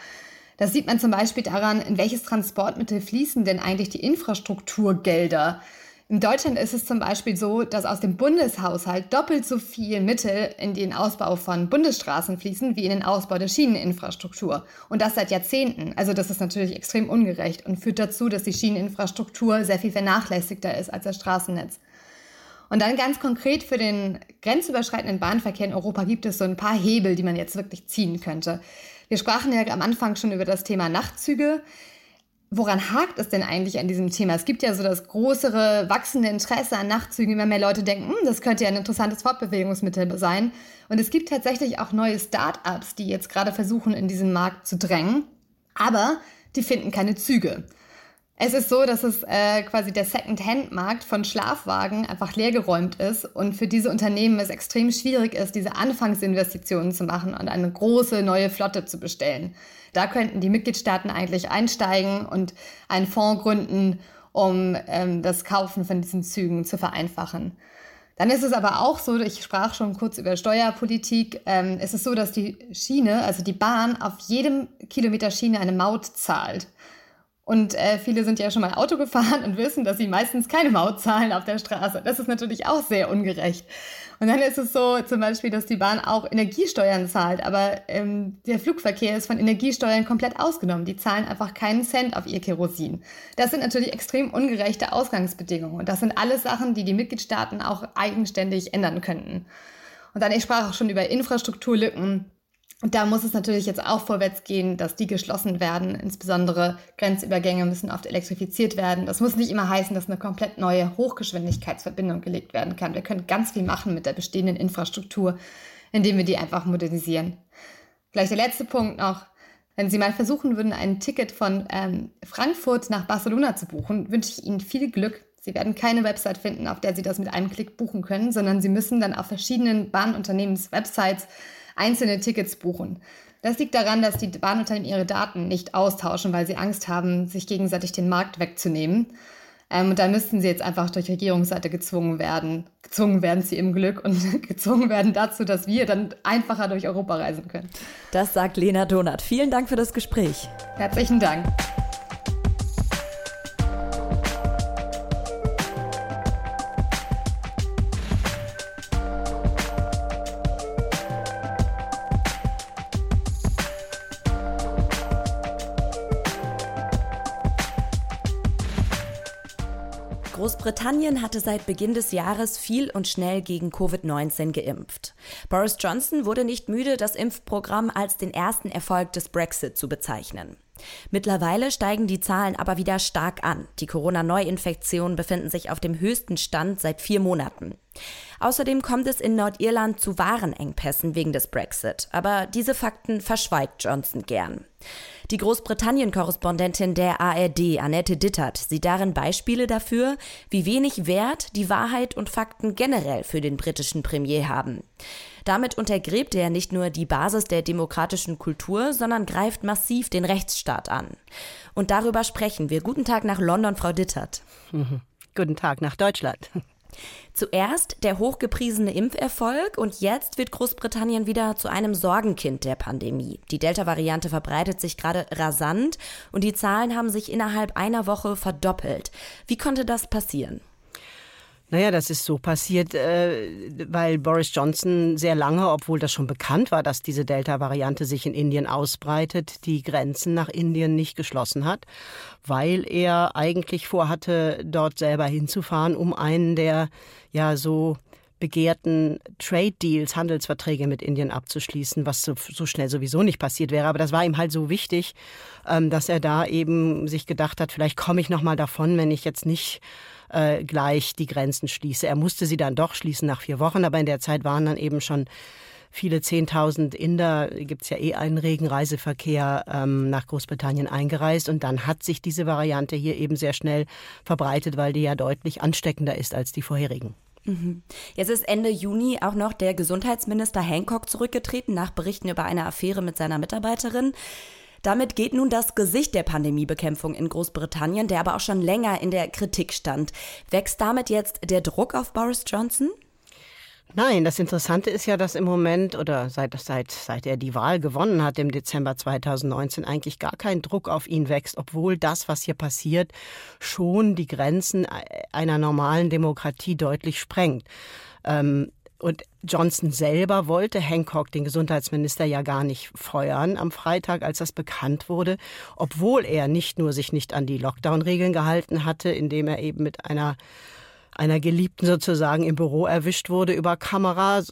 Das sieht man zum Beispiel daran, in welches Transportmittel fließen denn eigentlich die Infrastrukturgelder in Deutschland ist es zum Beispiel so, dass aus dem Bundeshaushalt doppelt so viel Mittel in den Ausbau von Bundesstraßen fließen wie in den Ausbau der Schieneninfrastruktur. Und das seit Jahrzehnten. Also das ist natürlich extrem ungerecht und führt dazu, dass die Schieneninfrastruktur sehr viel vernachlässigter ist als das Straßennetz. Und dann ganz konkret für den grenzüberschreitenden Bahnverkehr in Europa gibt es so ein paar Hebel, die man jetzt wirklich ziehen könnte. Wir sprachen ja am Anfang schon über das Thema Nachtzüge. Woran hakt es denn eigentlich an diesem Thema? Es gibt ja so das größere, wachsende Interesse an Nachtzügen. Immer mehr Leute denken, hm, das könnte ja ein interessantes Fortbewegungsmittel sein. Und es gibt tatsächlich auch neue Start-ups, die jetzt gerade versuchen, in diesen Markt zu drängen. Aber die finden keine Züge. Es ist so, dass es äh, quasi der Second-Hand-Markt von Schlafwagen einfach leergeräumt ist und für diese Unternehmen es extrem schwierig ist, diese Anfangsinvestitionen zu machen und eine große neue Flotte zu bestellen. Da könnten die Mitgliedstaaten eigentlich einsteigen und einen Fonds gründen, um ähm, das Kaufen von diesen Zügen zu vereinfachen. Dann ist es aber auch so, ich sprach schon kurz über Steuerpolitik, ähm, es ist so, dass die Schiene, also die Bahn, auf jedem Kilometer Schiene eine Maut zahlt. Und äh, viele sind ja schon mal Auto gefahren und wissen, dass sie meistens keine Maut zahlen auf der Straße. Das ist natürlich auch sehr ungerecht. Und dann ist es so zum Beispiel, dass die Bahn auch Energiesteuern zahlt, aber ähm, der Flugverkehr ist von Energiesteuern komplett ausgenommen. Die zahlen einfach keinen Cent auf ihr Kerosin. Das sind natürlich extrem ungerechte Ausgangsbedingungen. Und das sind alles Sachen, die die Mitgliedstaaten auch eigenständig ändern könnten. Und dann, ich sprach auch schon über Infrastrukturlücken und da muss es natürlich jetzt auch vorwärts gehen, dass die geschlossen werden. Insbesondere Grenzübergänge müssen oft elektrifiziert werden. Das muss nicht immer heißen, dass eine komplett neue Hochgeschwindigkeitsverbindung gelegt werden kann. Wir können ganz viel machen mit der bestehenden Infrastruktur, indem wir die einfach modernisieren. Vielleicht der letzte Punkt noch. Wenn Sie mal versuchen würden, ein Ticket von ähm, Frankfurt nach Barcelona zu buchen, wünsche ich Ihnen viel Glück. Sie werden keine Website finden, auf der Sie das mit einem Klick buchen können, sondern Sie müssen dann auf verschiedenen Bahnunternehmens-Websites einzelne Tickets buchen. Das liegt daran, dass die Bahnunternehmen ihre Daten nicht austauschen, weil sie Angst haben, sich gegenseitig den Markt wegzunehmen. Ähm, und da müssten sie jetzt einfach durch Regierungsseite gezwungen werden. Gezwungen werden sie im Glück und gezwungen werden dazu, dass wir dann einfacher durch Europa reisen können. Das sagt Lena Donat. Vielen Dank für das Gespräch. Herzlichen Dank. Großbritannien hatte seit Beginn des Jahres viel und schnell gegen Covid-19 geimpft. Boris Johnson wurde nicht müde, das Impfprogramm als den ersten Erfolg des Brexit zu bezeichnen. Mittlerweile steigen die Zahlen aber wieder stark an. Die Corona-Neuinfektionen befinden sich auf dem höchsten Stand seit vier Monaten. Außerdem kommt es in Nordirland zu Warenengpässen wegen des Brexit. Aber diese Fakten verschweigt Johnson gern. Die Großbritannien-Korrespondentin der ARD, Annette Dittert, sieht darin Beispiele dafür, wie wenig Wert die Wahrheit und Fakten generell für den britischen Premier haben. Damit untergräbt er nicht nur die Basis der demokratischen Kultur, sondern greift massiv den Rechtsstaat an. Und darüber sprechen wir. Guten Tag nach London, Frau Dittert. Mhm. Guten Tag nach Deutschland. Zuerst der hochgepriesene Impferfolg und jetzt wird Großbritannien wieder zu einem Sorgenkind der Pandemie. Die Delta-Variante verbreitet sich gerade rasant und die Zahlen haben sich innerhalb einer Woche verdoppelt. Wie konnte das passieren? Naja, das ist so passiert, äh, weil Boris Johnson sehr lange, obwohl das schon bekannt war, dass diese Delta-Variante sich in Indien ausbreitet, die Grenzen nach Indien nicht geschlossen hat, weil er eigentlich vorhatte, dort selber hinzufahren, um einen der ja so begehrten Trade Deals, Handelsverträge mit Indien abzuschließen, was so, so, schnell sowieso nicht passiert wäre. Aber das war ihm halt so wichtig, ähm, dass er da eben sich gedacht hat, vielleicht komme ich noch mal davon, wenn ich jetzt nicht äh, gleich die Grenzen schließe. Er musste sie dann doch schließen nach vier Wochen, aber in der Zeit waren dann eben schon viele Zehntausend Inder, gibt es ja eh einen regen Reiseverkehr ähm, nach Großbritannien eingereist und dann hat sich diese Variante hier eben sehr schnell verbreitet, weil die ja deutlich ansteckender ist als die vorherigen. Mhm. Jetzt ist Ende Juni auch noch der Gesundheitsminister Hancock zurückgetreten nach Berichten über eine Affäre mit seiner Mitarbeiterin. Damit geht nun das Gesicht der Pandemiebekämpfung in Großbritannien, der aber auch schon länger in der Kritik stand. Wächst damit jetzt der Druck auf Boris Johnson? Nein, das Interessante ist ja, dass im Moment oder seit, seit, seit er die Wahl gewonnen hat im Dezember 2019 eigentlich gar kein Druck auf ihn wächst, obwohl das, was hier passiert, schon die Grenzen einer normalen Demokratie deutlich sprengt. Ähm, und Johnson selber wollte Hancock, den Gesundheitsminister, ja gar nicht feuern am Freitag, als das bekannt wurde, obwohl er nicht nur sich nicht an die Lockdown-Regeln gehalten hatte, indem er eben mit einer einer Geliebten sozusagen im Büro erwischt wurde über Kamera,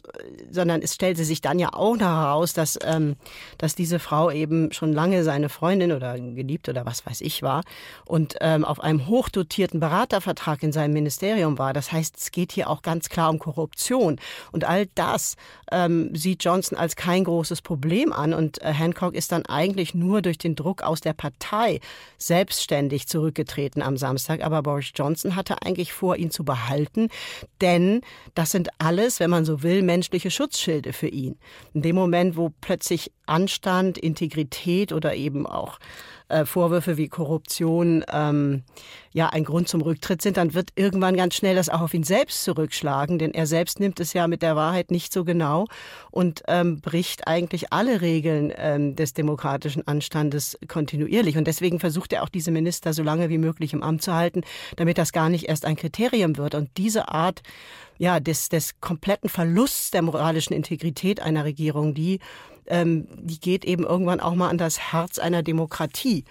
sondern es stellte sich dann ja auch noch heraus, dass, ähm, dass diese Frau eben schon lange seine Freundin oder Geliebte oder was weiß ich war und ähm, auf einem hochdotierten Beratervertrag in seinem Ministerium war. Das heißt, es geht hier auch ganz klar um Korruption. Und all das ähm, sieht Johnson als kein großes Problem an. Und äh, Hancock ist dann eigentlich nur durch den Druck aus der Partei selbstständig zurückgetreten am Samstag. Aber Boris Johnson hatte eigentlich vor, ihn zu behalten behalten, denn das sind alles, wenn man so will, menschliche Schutzschilde für ihn. In dem Moment, wo plötzlich Anstand, Integrität oder eben auch äh, Vorwürfe wie Korruption ähm, ja ein Grund zum Rücktritt sind, dann wird irgendwann ganz schnell das auch auf ihn selbst zurückschlagen, denn er selbst nimmt es ja mit der Wahrheit nicht so genau und ähm, bricht eigentlich alle Regeln ähm, des demokratischen Anstandes kontinuierlich. Und deswegen versucht er auch diese Minister so lange wie möglich im Amt zu halten, damit das gar nicht erst ein Kriterium wird. Und diese Art ja, des, des kompletten Verlusts der moralischen Integrität einer Regierung, die ähm, die geht eben irgendwann auch mal an das Herz einer Demokratie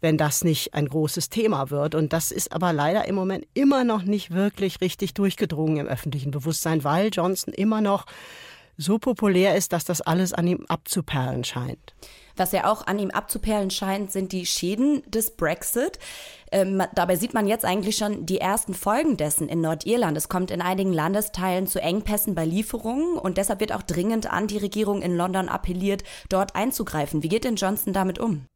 wenn das nicht ein großes Thema wird. Und das ist aber leider im Moment immer noch nicht wirklich richtig durchgedrungen im öffentlichen Bewusstsein, weil Johnson immer noch so populär ist, dass das alles an ihm abzuperlen scheint. Was ja auch an ihm abzuperlen scheint, sind die Schäden des Brexit. Ähm, dabei sieht man jetzt eigentlich schon die ersten Folgen dessen in Nordirland. Es kommt in einigen Landesteilen zu Engpässen bei Lieferungen und deshalb wird auch dringend an die Regierung in London appelliert, dort einzugreifen. Wie geht denn Johnson damit um?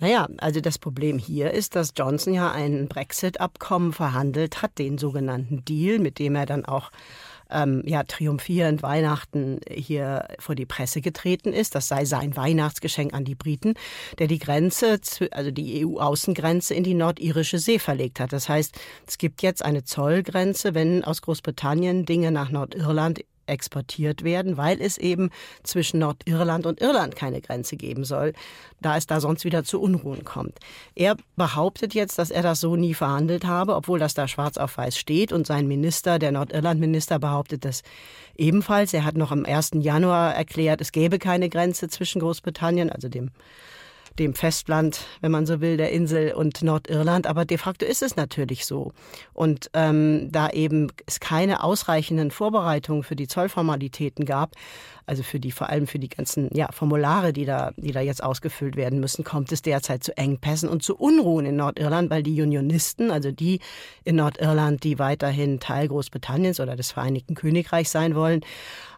Naja, also das Problem hier ist, dass Johnson ja ein Brexit-Abkommen verhandelt hat, den sogenannten Deal, mit dem er dann auch ähm, ja, triumphierend Weihnachten hier vor die Presse getreten ist. Das sei sein Weihnachtsgeschenk an die Briten, der die Grenze, also die EU-Außengrenze in die nordirische See verlegt hat. Das heißt, es gibt jetzt eine Zollgrenze, wenn aus Großbritannien Dinge nach Nordirland exportiert werden, weil es eben zwischen Nordirland und Irland keine Grenze geben soll, da es da sonst wieder zu Unruhen kommt. Er behauptet jetzt, dass er das so nie verhandelt habe, obwohl das da schwarz auf weiß steht und sein Minister, der Nordirland-Minister, behauptet das ebenfalls. Er hat noch am 1. Januar erklärt, es gäbe keine Grenze zwischen Großbritannien, also dem dem Festland, wenn man so will, der Insel und Nordirland. Aber de facto ist es natürlich so. Und ähm, da eben es keine ausreichenden Vorbereitungen für die Zollformalitäten gab, also für die, vor allem für die ganzen ja, Formulare, die da, die da jetzt ausgefüllt werden müssen, kommt es derzeit zu Engpässen und zu Unruhen in Nordirland, weil die Unionisten, also die in Nordirland, die weiterhin Teil Großbritanniens oder des Vereinigten Königreichs sein wollen,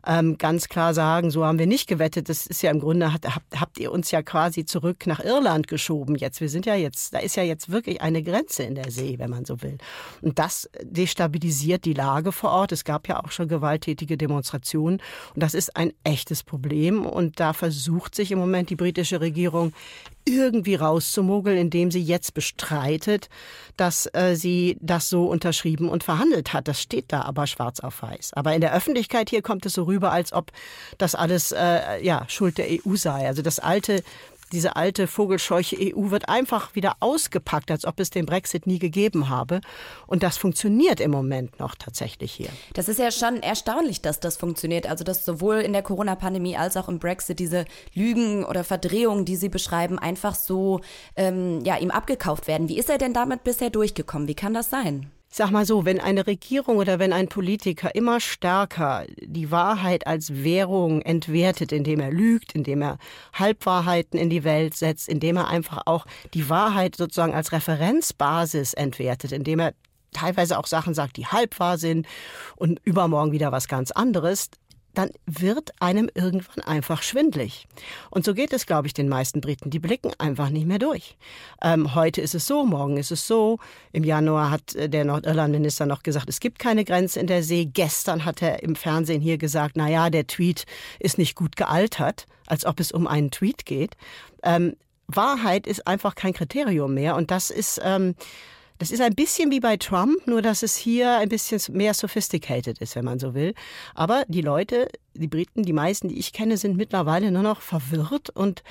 ähm, ganz klar sagen, so haben wir nicht gewettet. Das ist ja im Grunde, habt, habt ihr uns ja quasi zurück nach Irland geschoben jetzt. Wir sind ja jetzt, da ist ja jetzt wirklich eine Grenze in der See, wenn man so will. Und das destabilisiert die Lage vor Ort. Es gab ja auch schon gewalttätige Demonstrationen. Und das ist ein echtes Problem. Und da versucht sich im Moment die britische Regierung irgendwie rauszumogeln, indem sie jetzt bestreitet, dass äh, sie das so unterschrieben und verhandelt hat. Das steht da aber schwarz auf weiß. Aber in der Öffentlichkeit hier kommt es so rüber, als ob das alles äh, ja Schuld der EU sei. Also das alte diese alte vogelscheuche EU wird einfach wieder ausgepackt, als ob es den Brexit nie gegeben habe. Und das funktioniert im Moment noch tatsächlich hier. Das ist ja schon erstaunlich, dass das funktioniert. Also, dass sowohl in der Corona-Pandemie als auch im Brexit diese Lügen oder Verdrehungen, die Sie beschreiben, einfach so ähm, ja, ihm abgekauft werden. Wie ist er denn damit bisher durchgekommen? Wie kann das sein? Sag mal so, wenn eine Regierung oder wenn ein Politiker immer stärker die Wahrheit als Währung entwertet, indem er lügt, indem er Halbwahrheiten in die Welt setzt, indem er einfach auch die Wahrheit sozusagen als Referenzbasis entwertet, indem er teilweise auch Sachen sagt, die halb wahr sind und übermorgen wieder was ganz anderes, dann wird einem irgendwann einfach schwindlig. Und so geht es, glaube ich, den meisten Briten. Die blicken einfach nicht mehr durch. Ähm, heute ist es so, morgen ist es so. Im Januar hat äh, der Nordirlandminister noch gesagt, es gibt keine Grenze in der See. Gestern hat er im Fernsehen hier gesagt, na ja, der Tweet ist nicht gut gealtert, als ob es um einen Tweet geht. Ähm, Wahrheit ist einfach kein Kriterium mehr. Und das ist, ähm, das ist ein bisschen wie bei Trump, nur dass es hier ein bisschen mehr sophisticated ist, wenn man so will. Aber die Leute, die Briten, die meisten, die ich kenne, sind mittlerweile nur noch verwirrt und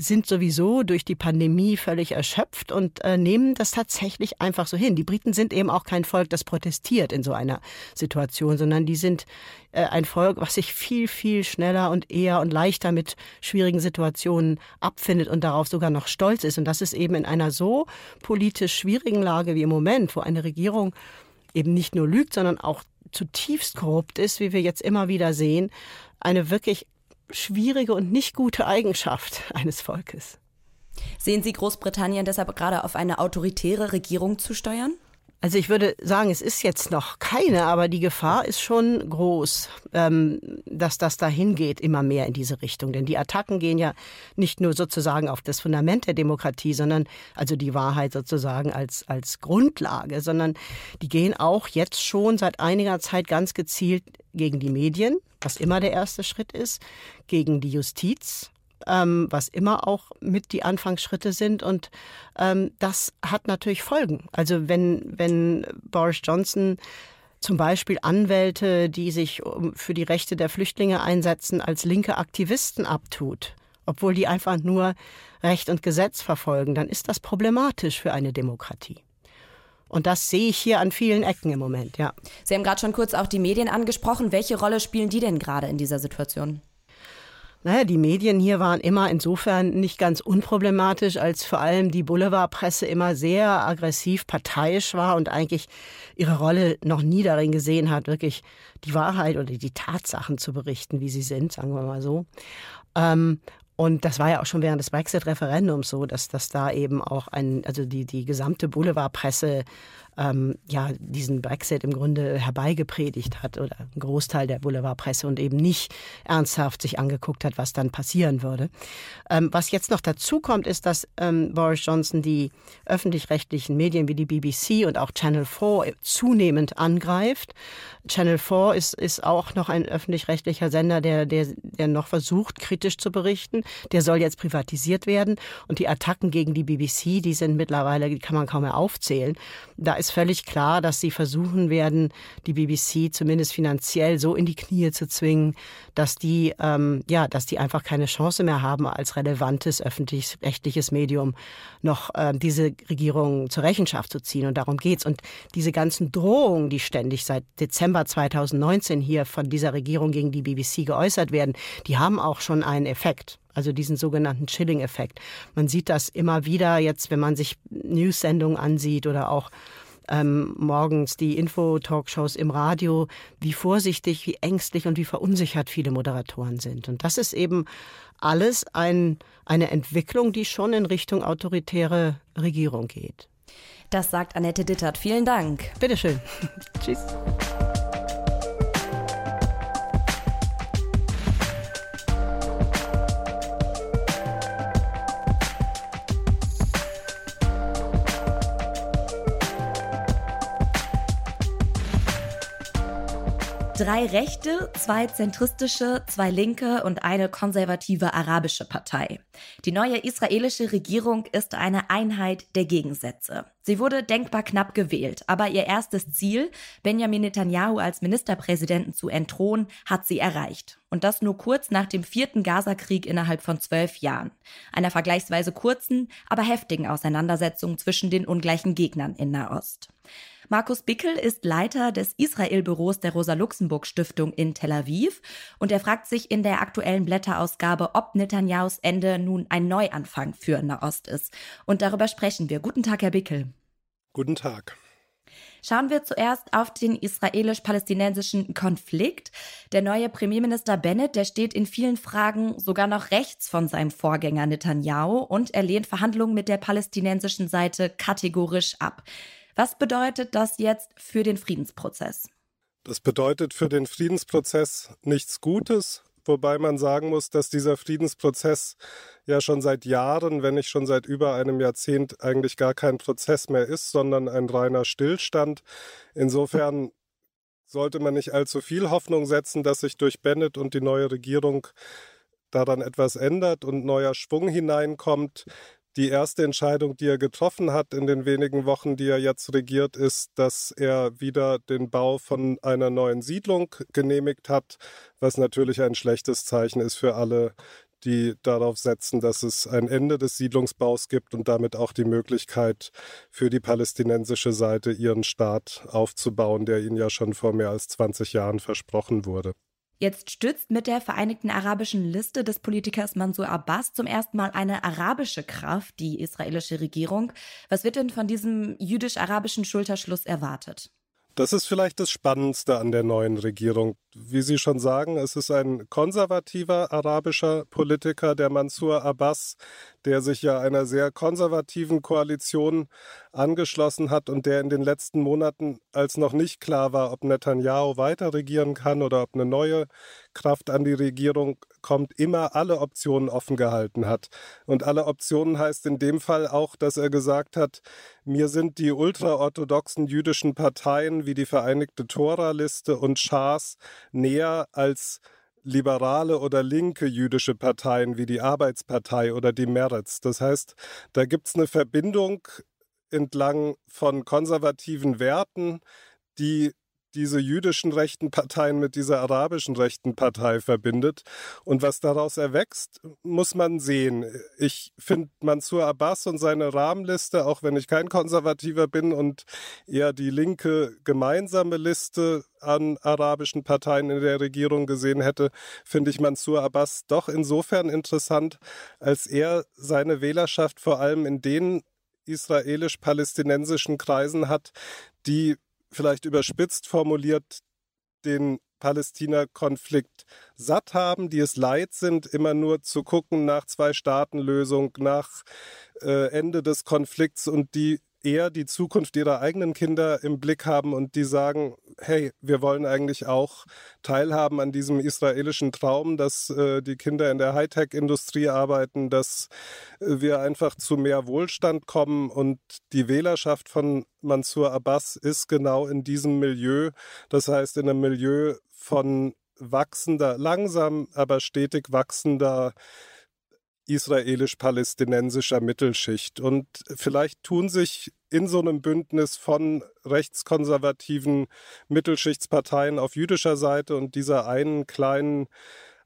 sind sowieso durch die Pandemie völlig erschöpft und äh, nehmen das tatsächlich einfach so hin. Die Briten sind eben auch kein Volk, das protestiert in so einer Situation, sondern die sind äh, ein Volk, was sich viel, viel schneller und eher und leichter mit schwierigen Situationen abfindet und darauf sogar noch stolz ist. Und das ist eben in einer so politisch schwierigen Lage wie im Moment, wo eine Regierung eben nicht nur lügt, sondern auch zutiefst korrupt ist, wie wir jetzt immer wieder sehen, eine wirklich schwierige und nicht gute Eigenschaft eines Volkes. Sehen Sie Großbritannien deshalb gerade auf eine autoritäre Regierung zu steuern? Also ich würde sagen, es ist jetzt noch keine, aber die Gefahr ist schon groß, ähm, dass das dahin geht, immer mehr in diese Richtung. Denn die Attacken gehen ja nicht nur sozusagen auf das Fundament der Demokratie, sondern also die Wahrheit sozusagen als, als Grundlage, sondern die gehen auch jetzt schon seit einiger Zeit ganz gezielt gegen die Medien, was immer der erste Schritt ist, gegen die Justiz, ähm, was immer auch mit die Anfangsschritte sind. Und ähm, das hat natürlich Folgen. Also wenn, wenn Boris Johnson zum Beispiel Anwälte, die sich für die Rechte der Flüchtlinge einsetzen, als linke Aktivisten abtut, obwohl die einfach nur Recht und Gesetz verfolgen, dann ist das problematisch für eine Demokratie. Und das sehe ich hier an vielen Ecken im Moment, ja. Sie haben gerade schon kurz auch die Medien angesprochen. Welche Rolle spielen die denn gerade in dieser Situation? Naja, die Medien hier waren immer insofern nicht ganz unproblematisch, als vor allem die Boulevardpresse immer sehr aggressiv parteiisch war und eigentlich ihre Rolle noch nie darin gesehen hat, wirklich die Wahrheit oder die Tatsachen zu berichten, wie sie sind, sagen wir mal so. Ähm, und das war ja auch schon während des Brexit-Referendums so, dass, dass da eben auch ein, also die, die gesamte Boulevardpresse ähm, ja diesen Brexit im Grunde herbeigepredigt hat oder ein Großteil der Boulevardpresse und eben nicht ernsthaft sich angeguckt hat, was dann passieren würde. Ähm, was jetzt noch dazu kommt, ist, dass ähm, Boris Johnson die öffentlich-rechtlichen Medien wie die BBC und auch Channel 4 zunehmend angreift. Channel 4 ist, ist auch noch ein öffentlich-rechtlicher Sender, der, der, der noch versucht, kritisch zu berichten. Der soll jetzt privatisiert werden. Und die Attacken gegen die BBC, die sind mittlerweile, die kann man kaum mehr aufzählen. Da ist ist völlig klar, dass sie versuchen werden, die BBC zumindest finanziell so in die Knie zu zwingen, dass die, ähm, ja, dass die einfach keine Chance mehr haben, als relevantes öffentlich-rechtliches Medium noch äh, diese Regierung zur Rechenschaft zu ziehen. Und darum geht's. Und diese ganzen Drohungen, die ständig seit Dezember 2019 hier von dieser Regierung gegen die BBC geäußert werden, die haben auch schon einen Effekt also diesen sogenannten Chilling-Effekt. Man sieht das immer wieder jetzt, wenn man sich News-Sendungen ansieht oder auch ähm, morgens die Info-Talkshows im Radio, wie vorsichtig, wie ängstlich und wie verunsichert viele Moderatoren sind. Und das ist eben alles ein, eine Entwicklung, die schon in Richtung autoritäre Regierung geht. Das sagt Annette Dittert. Vielen Dank. Bitteschön. Tschüss. Drei rechte, zwei zentristische, zwei linke und eine konservative arabische Partei. Die neue israelische Regierung ist eine Einheit der Gegensätze. Sie wurde denkbar knapp gewählt, aber ihr erstes Ziel, Benjamin Netanyahu als Ministerpräsidenten zu entthronen, hat sie erreicht. Und das nur kurz nach dem vierten Gazakrieg innerhalb von zwölf Jahren. Einer vergleichsweise kurzen, aber heftigen Auseinandersetzung zwischen den ungleichen Gegnern in Nahost. Markus Bickel ist Leiter des Israel-Büros der Rosa-Luxemburg-Stiftung in Tel Aviv und er fragt sich in der aktuellen Blätterausgabe, ob Netanyahus Ende nun ein Neuanfang für Nahost ist. Und darüber sprechen wir. Guten Tag, Herr Bickel. Guten Tag. Schauen wir zuerst auf den israelisch-palästinensischen Konflikt. Der neue Premierminister Bennett, der steht in vielen Fragen sogar noch rechts von seinem Vorgänger Netanyahu und er lehnt Verhandlungen mit der palästinensischen Seite kategorisch ab. Was bedeutet das jetzt für den Friedensprozess? Das bedeutet für den Friedensprozess nichts Gutes, wobei man sagen muss, dass dieser Friedensprozess ja schon seit Jahren, wenn nicht schon seit über einem Jahrzehnt, eigentlich gar kein Prozess mehr ist, sondern ein reiner Stillstand. Insofern sollte man nicht allzu viel Hoffnung setzen, dass sich durch Bennett und die neue Regierung daran etwas ändert und neuer Schwung hineinkommt. Die erste Entscheidung, die er getroffen hat in den wenigen Wochen, die er jetzt regiert, ist, dass er wieder den Bau von einer neuen Siedlung genehmigt hat, was natürlich ein schlechtes Zeichen ist für alle, die darauf setzen, dass es ein Ende des Siedlungsbaus gibt und damit auch die Möglichkeit für die palästinensische Seite ihren Staat aufzubauen, der ihnen ja schon vor mehr als 20 Jahren versprochen wurde. Jetzt stützt mit der Vereinigten Arabischen Liste des Politikers Mansour Abbas zum ersten Mal eine arabische Kraft, die israelische Regierung. Was wird denn von diesem jüdisch-arabischen Schulterschluss erwartet? Das ist vielleicht das Spannendste an der neuen Regierung. Wie Sie schon sagen, es ist ein konservativer arabischer Politiker, der Mansour Abbas, der sich ja einer sehr konservativen Koalition angeschlossen hat und der in den letzten Monaten, als noch nicht klar war, ob Netanyahu weiter regieren kann oder ob eine neue Kraft an die Regierung kommt, immer alle Optionen offen gehalten hat. Und alle Optionen heißt in dem Fall auch, dass er gesagt hat, mir sind die ultraorthodoxen jüdischen Parteien wie die Vereinigte Tora-Liste und Schas näher als liberale oder linke jüdische Parteien wie die Arbeitspartei oder die Meretz. Das heißt, da gibt es eine Verbindung entlang von konservativen Werten, die diese jüdischen rechten Parteien mit dieser arabischen rechten Partei verbindet. Und was daraus erwächst, muss man sehen. Ich finde Mansour Abbas und seine Rahmenliste, auch wenn ich kein Konservativer bin und eher die linke gemeinsame Liste an arabischen Parteien in der Regierung gesehen hätte, finde ich Mansour Abbas doch insofern interessant, als er seine Wählerschaft vor allem in den israelisch-palästinensischen Kreisen hat, die vielleicht überspitzt formuliert den Palästina-Konflikt satt haben, die es leid sind, immer nur zu gucken nach Zwei-Staaten-Lösung, nach äh, Ende des Konflikts und die eher die Zukunft ihrer eigenen Kinder im Blick haben und die sagen, hey, wir wollen eigentlich auch teilhaben an diesem israelischen Traum, dass äh, die Kinder in der Hightech-Industrie arbeiten, dass äh, wir einfach zu mehr Wohlstand kommen und die Wählerschaft von Mansour Abbas ist genau in diesem Milieu, das heißt in einem Milieu von wachsender, langsam, aber stetig wachsender israelisch-palästinensischer Mittelschicht. Und vielleicht tun sich in so einem Bündnis von rechtskonservativen Mittelschichtsparteien auf jüdischer Seite und dieser einen kleinen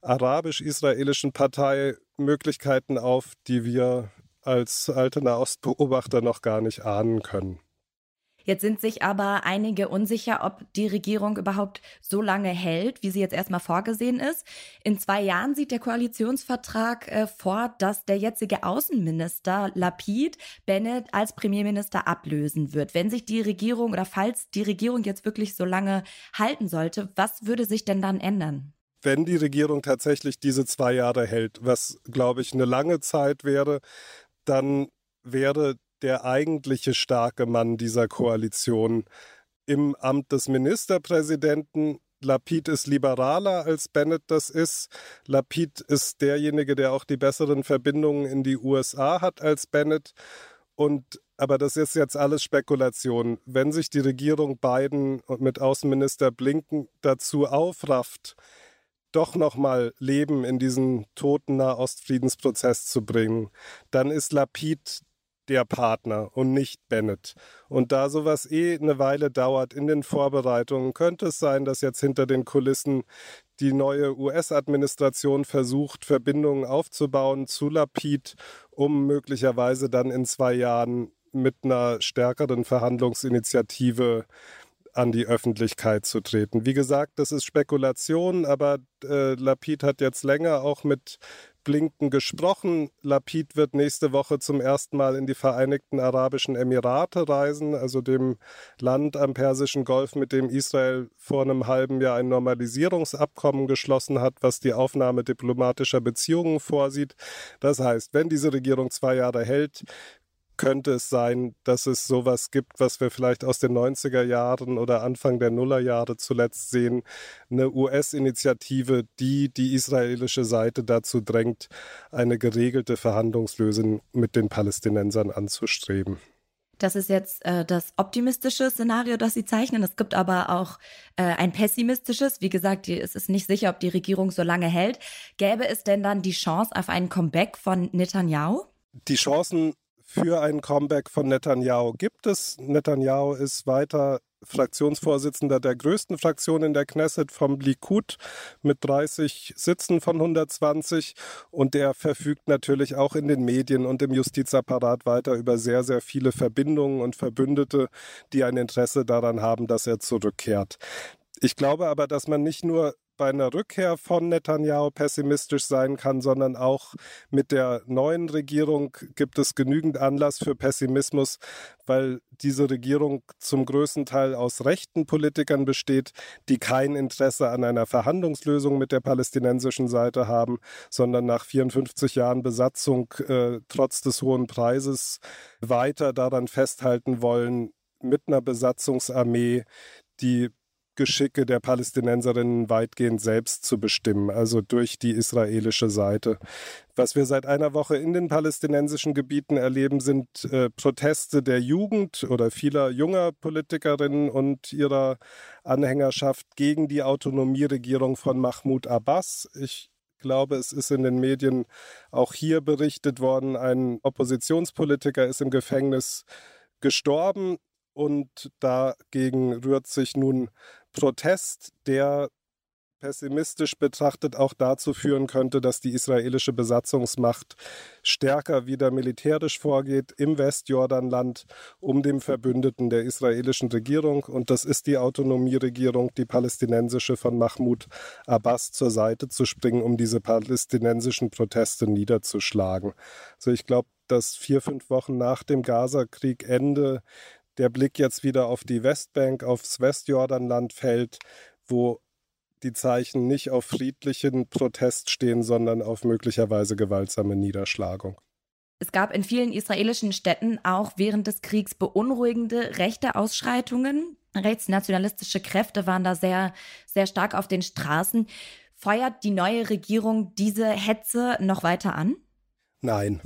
arabisch-israelischen Partei Möglichkeiten auf, die wir als alte Nahostbeobachter noch gar nicht ahnen können. Jetzt sind sich aber einige unsicher, ob die Regierung überhaupt so lange hält, wie sie jetzt erstmal vorgesehen ist. In zwei Jahren sieht der Koalitionsvertrag äh, vor, dass der jetzige Außenminister Lapid Bennett als Premierminister ablösen wird. Wenn sich die Regierung oder falls die Regierung jetzt wirklich so lange halten sollte, was würde sich denn dann ändern? Wenn die Regierung tatsächlich diese zwei Jahre hält, was, glaube ich, eine lange Zeit wäre, dann wäre der eigentliche starke Mann dieser Koalition im Amt des Ministerpräsidenten. Lapid ist liberaler als Bennett das ist. Lapid ist derjenige, der auch die besseren Verbindungen in die USA hat als Bennett. Und aber das ist jetzt alles Spekulation. Wenn sich die Regierung Biden mit Außenminister Blinken dazu aufrafft, doch nochmal Leben in diesen toten Nahostfriedensprozess zu bringen, dann ist Lapid der Partner und nicht Bennett. Und da sowas eh eine Weile dauert in den Vorbereitungen, könnte es sein, dass jetzt hinter den Kulissen die neue US-Administration versucht, Verbindungen aufzubauen zu Lapid, um möglicherweise dann in zwei Jahren mit einer stärkeren Verhandlungsinitiative an die Öffentlichkeit zu treten. Wie gesagt, das ist Spekulation, aber äh, Lapid hat jetzt länger auch mit Blinken gesprochen. Lapid wird nächste Woche zum ersten Mal in die Vereinigten Arabischen Emirate reisen, also dem Land am Persischen Golf, mit dem Israel vor einem halben Jahr ein Normalisierungsabkommen geschlossen hat, was die Aufnahme diplomatischer Beziehungen vorsieht. Das heißt, wenn diese Regierung zwei Jahre hält, könnte es sein, dass es sowas gibt, was wir vielleicht aus den 90er Jahren oder Anfang der Nullerjahre zuletzt sehen, eine US-Initiative, die die israelische Seite dazu drängt, eine geregelte Verhandlungslösung mit den Palästinensern anzustreben. Das ist jetzt äh, das optimistische Szenario, das Sie zeichnen. Es gibt aber auch äh, ein pessimistisches. Wie gesagt, die, es ist nicht sicher, ob die Regierung so lange hält. Gäbe es denn dann die Chance auf einen Comeback von Netanyahu? Die Chancen für ein Comeback von Netanyahu gibt es. Netanyahu ist weiter Fraktionsvorsitzender der größten Fraktion in der Knesset vom Likud mit 30 Sitzen von 120 und der verfügt natürlich auch in den Medien und im Justizapparat weiter über sehr, sehr viele Verbindungen und Verbündete, die ein Interesse daran haben, dass er zurückkehrt. Ich glaube aber, dass man nicht nur bei einer Rückkehr von Netanyahu pessimistisch sein kann, sondern auch mit der neuen Regierung gibt es genügend Anlass für Pessimismus, weil diese Regierung zum größten Teil aus rechten Politikern besteht, die kein Interesse an einer Verhandlungslösung mit der palästinensischen Seite haben, sondern nach 54 Jahren Besatzung äh, trotz des hohen Preises weiter daran festhalten wollen, mit einer Besatzungsarmee die Geschicke der Palästinenserinnen weitgehend selbst zu bestimmen, also durch die israelische Seite. Was wir seit einer Woche in den palästinensischen Gebieten erleben, sind äh, Proteste der Jugend oder vieler junger Politikerinnen und ihrer Anhängerschaft gegen die Autonomieregierung von Mahmoud Abbas. Ich glaube, es ist in den Medien auch hier berichtet worden, ein Oppositionspolitiker ist im Gefängnis gestorben und dagegen rührt sich nun Protest, der pessimistisch betrachtet auch dazu führen könnte, dass die israelische Besatzungsmacht stärker wieder militärisch vorgeht im Westjordanland, um dem Verbündeten der israelischen Regierung, und das ist die Autonomieregierung, die palästinensische von Mahmoud Abbas, zur Seite zu springen, um diese palästinensischen Proteste niederzuschlagen. Also ich glaube, dass vier, fünf Wochen nach dem Gaza-Krieg Ende der Blick jetzt wieder auf die Westbank, aufs Westjordanland fällt, wo die Zeichen nicht auf friedlichen Protest stehen, sondern auf möglicherweise gewaltsame Niederschlagung. Es gab in vielen israelischen Städten auch während des Kriegs beunruhigende rechte Ausschreitungen. Rechtsnationalistische Kräfte waren da sehr, sehr stark auf den Straßen. Feuert die neue Regierung diese Hetze noch weiter an? Nein.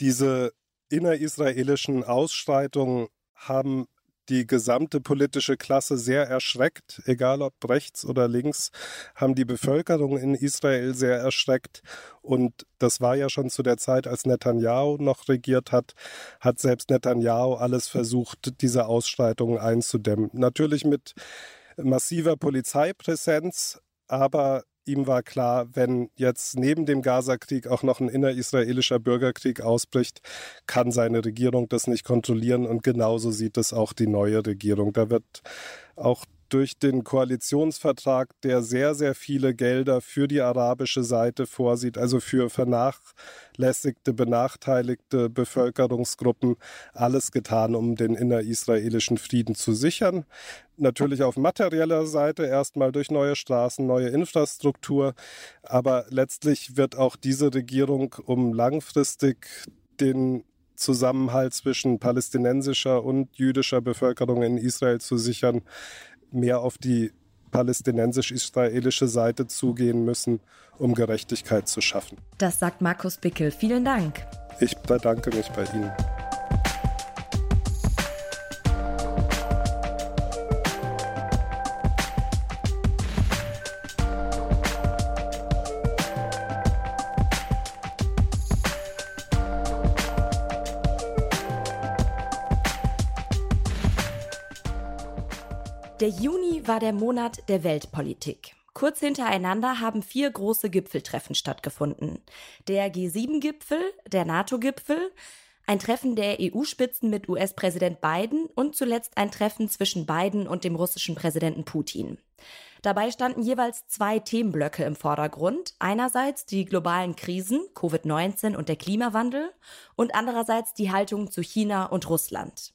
Diese innerisraelischen Ausschreitungen haben die gesamte politische Klasse sehr erschreckt, egal ob rechts oder links, haben die Bevölkerung in Israel sehr erschreckt. Und das war ja schon zu der Zeit, als Netanyahu noch regiert hat, hat selbst Netanyahu alles versucht, diese Ausschreitungen einzudämmen. Natürlich mit massiver Polizeipräsenz, aber ihm war klar, wenn jetzt neben dem Gaza-Krieg auch noch ein innerisraelischer Bürgerkrieg ausbricht, kann seine Regierung das nicht kontrollieren und genauso sieht es auch die neue Regierung. Da wird auch durch den Koalitionsvertrag, der sehr, sehr viele Gelder für die arabische Seite vorsieht, also für vernachlässigte, benachteiligte Bevölkerungsgruppen, alles getan, um den innerisraelischen Frieden zu sichern. Natürlich auf materieller Seite erstmal durch neue Straßen, neue Infrastruktur, aber letztlich wird auch diese Regierung, um langfristig den Zusammenhalt zwischen palästinensischer und jüdischer Bevölkerung in Israel zu sichern, mehr auf die palästinensisch-israelische Seite zugehen müssen, um Gerechtigkeit zu schaffen. Das sagt Markus Bickel. Vielen Dank. Ich bedanke mich bei Ihnen. Der Juni war der Monat der Weltpolitik. Kurz hintereinander haben vier große Gipfeltreffen stattgefunden. Der G7-Gipfel, der NATO-Gipfel, ein Treffen der EU-Spitzen mit US-Präsident Biden und zuletzt ein Treffen zwischen Biden und dem russischen Präsidenten Putin. Dabei standen jeweils zwei Themenblöcke im Vordergrund. Einerseits die globalen Krisen, Covid-19 und der Klimawandel und andererseits die Haltung zu China und Russland.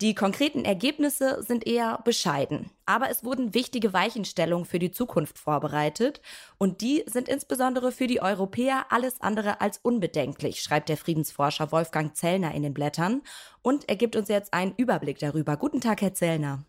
Die konkreten Ergebnisse sind eher bescheiden, aber es wurden wichtige Weichenstellungen für die Zukunft vorbereitet und die sind insbesondere für die Europäer alles andere als unbedenklich, schreibt der Friedensforscher Wolfgang Zellner in den Blättern und er gibt uns jetzt einen Überblick darüber. Guten Tag, Herr Zellner.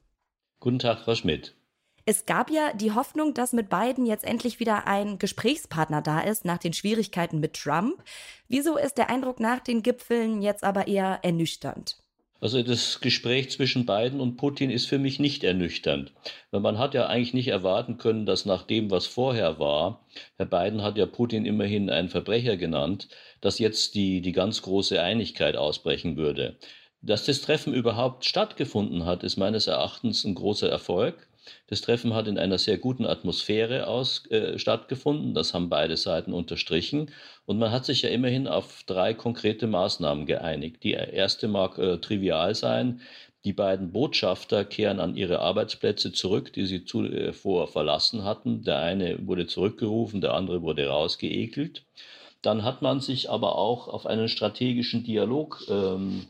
Guten Tag, Frau Schmidt. Es gab ja die Hoffnung, dass mit Biden jetzt endlich wieder ein Gesprächspartner da ist nach den Schwierigkeiten mit Trump. Wieso ist der Eindruck nach den Gipfeln jetzt aber eher ernüchternd? Also das Gespräch zwischen Biden und Putin ist für mich nicht ernüchternd. Weil man hat ja eigentlich nicht erwarten können, dass nach dem, was vorher war, Herr Biden hat ja Putin immerhin einen Verbrecher genannt, dass jetzt die, die ganz große Einigkeit ausbrechen würde. Dass das Treffen überhaupt stattgefunden hat, ist meines Erachtens ein großer Erfolg. Das Treffen hat in einer sehr guten Atmosphäre aus, äh, stattgefunden. Das haben beide Seiten unterstrichen. Und man hat sich ja immerhin auf drei konkrete Maßnahmen geeinigt. Die erste mag äh, trivial sein. Die beiden Botschafter kehren an ihre Arbeitsplätze zurück, die sie zuvor verlassen hatten. Der eine wurde zurückgerufen, der andere wurde rausgeekelt. Dann hat man sich aber auch auf einen strategischen Dialog ähm,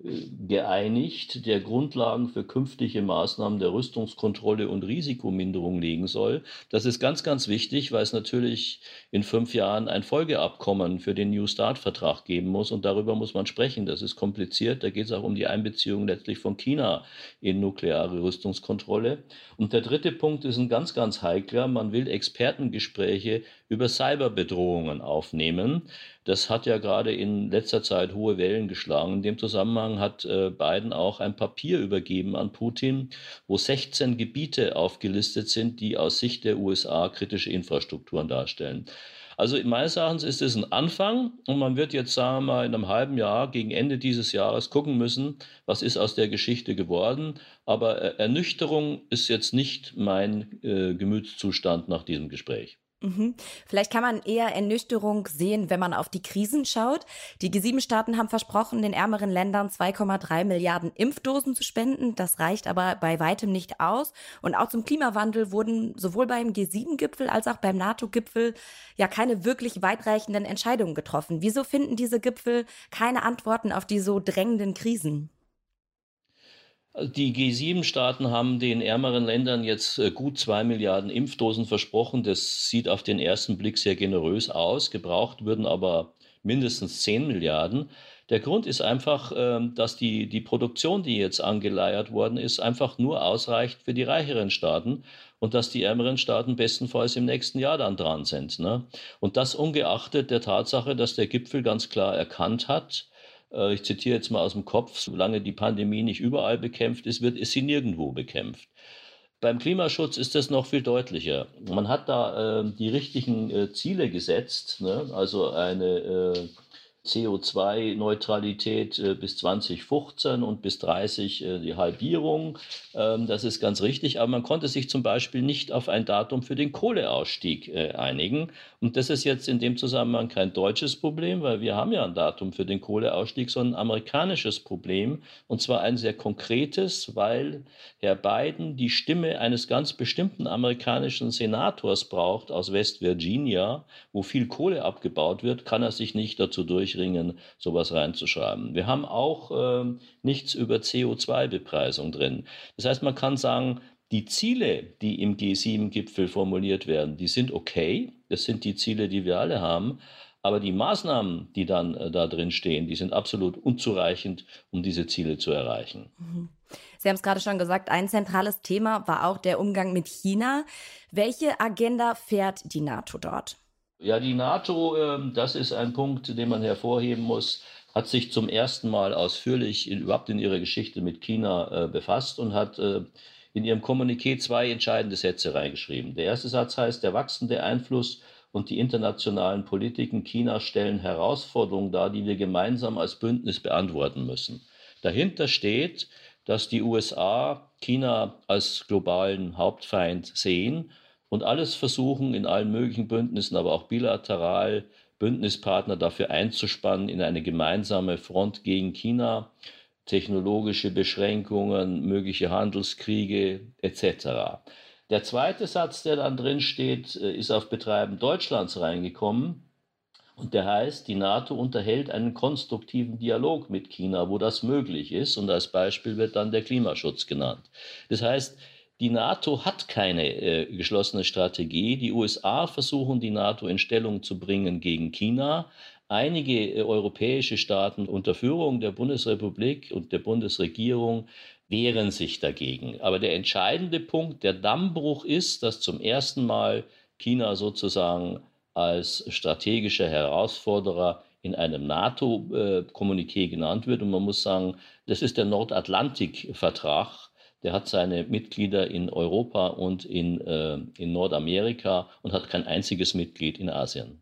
geeinigt, der Grundlagen für künftige Maßnahmen der Rüstungskontrolle und Risikominderung legen soll. Das ist ganz, ganz wichtig, weil es natürlich in fünf Jahren ein Folgeabkommen für den New Start-Vertrag geben muss und darüber muss man sprechen. Das ist kompliziert. Da geht es auch um die Einbeziehung letztlich von China in nukleare Rüstungskontrolle. Und der dritte Punkt ist ein ganz, ganz heikler. Man will Expertengespräche über Cyberbedrohungen aufnehmen. Das hat ja gerade in letzter Zeit hohe Wellen geschlagen. In dem Zusammenhang hat äh, Biden auch ein Papier übergeben an Putin, wo 16 Gebiete aufgelistet sind, die aus Sicht der USA kritische Infrastrukturen darstellen. Also meines Erachtens ist es ein Anfang und man wird jetzt, sagen wir mal, in einem halben Jahr, gegen Ende dieses Jahres gucken müssen, was ist aus der Geschichte geworden. Aber äh, Ernüchterung ist jetzt nicht mein äh, Gemütszustand nach diesem Gespräch. Mhm. Vielleicht kann man eher Ernüchterung sehen, wenn man auf die Krisen schaut. Die G7-Staaten haben versprochen, den ärmeren Ländern 2,3 Milliarden Impfdosen zu spenden. Das reicht aber bei weitem nicht aus. Und auch zum Klimawandel wurden sowohl beim G7-Gipfel als auch beim NATO-Gipfel ja keine wirklich weitreichenden Entscheidungen getroffen. Wieso finden diese Gipfel keine Antworten auf die so drängenden Krisen? Die G7-Staaten haben den ärmeren Ländern jetzt äh, gut zwei Milliarden Impfdosen versprochen. Das sieht auf den ersten Blick sehr generös aus. Gebraucht würden aber mindestens zehn Milliarden. Der Grund ist einfach, ähm, dass die, die Produktion, die jetzt angeleiert worden ist, einfach nur ausreicht für die reicheren Staaten und dass die ärmeren Staaten bestenfalls im nächsten Jahr dann dran sind. Ne? Und das ungeachtet der Tatsache, dass der Gipfel ganz klar erkannt hat, ich zitiere jetzt mal aus dem Kopf, solange die Pandemie nicht überall bekämpft ist, wird, ist sie nirgendwo bekämpft. Beim Klimaschutz ist das noch viel deutlicher. Man hat da äh, die richtigen äh, Ziele gesetzt, ne? also eine äh, CO2-Neutralität äh, bis 2015 und bis 30 äh, die Halbierung. Ähm, das ist ganz richtig, aber man konnte sich zum Beispiel nicht auf ein Datum für den Kohleausstieg äh, einigen. Und das ist jetzt in dem Zusammenhang kein deutsches Problem, weil wir haben ja ein Datum für den Kohleausstieg, sondern ein amerikanisches Problem. Und zwar ein sehr konkretes, weil Herr Biden die Stimme eines ganz bestimmten amerikanischen Senators braucht aus West Virginia, wo viel Kohle abgebaut wird, kann er sich nicht dazu durch ringen, sowas reinzuschreiben. Wir haben auch äh, nichts über CO2-Bepreisung drin. Das heißt, man kann sagen, die Ziele, die im G7-Gipfel formuliert werden, die sind okay. Das sind die Ziele, die wir alle haben. Aber die Maßnahmen, die dann äh, da drin stehen, die sind absolut unzureichend, um diese Ziele zu erreichen. Mhm. Sie haben es gerade schon gesagt, ein zentrales Thema war auch der Umgang mit China. Welche Agenda fährt die NATO dort? Ja, die NATO, ähm, das ist ein Punkt, den man hervorheben muss, hat sich zum ersten Mal ausführlich in, überhaupt in ihrer Geschichte mit China äh, befasst und hat äh, in ihrem Kommuniqué zwei entscheidende Sätze reingeschrieben. Der erste Satz heißt, der wachsende Einfluss und die internationalen Politiken Chinas stellen Herausforderungen dar, die wir gemeinsam als Bündnis beantworten müssen. Dahinter steht, dass die USA China als globalen Hauptfeind sehen und alles versuchen, in allen möglichen Bündnissen, aber auch bilateral Bündnispartner dafür einzuspannen, in eine gemeinsame Front gegen China, technologische Beschränkungen, mögliche Handelskriege etc. Der zweite Satz, der dann drin steht, äh, ist auf Betreiben Deutschlands reingekommen. Und der heißt, die NATO unterhält einen konstruktiven Dialog mit China, wo das möglich ist. Und als Beispiel wird dann der Klimaschutz genannt. Das heißt, die NATO hat keine äh, geschlossene Strategie. Die USA versuchen, die NATO in Stellung zu bringen gegen China. Einige äh, europäische Staaten unter Führung der Bundesrepublik und der Bundesregierung wehren sich dagegen. Aber der entscheidende Punkt, der Dammbruch ist, dass zum ersten Mal China sozusagen als strategischer Herausforderer in einem NATO-Kommuniqué genannt wird. Und man muss sagen, das ist der Nordatlantik-Vertrag. Der hat seine Mitglieder in Europa und in, äh, in Nordamerika und hat kein einziges Mitglied in Asien.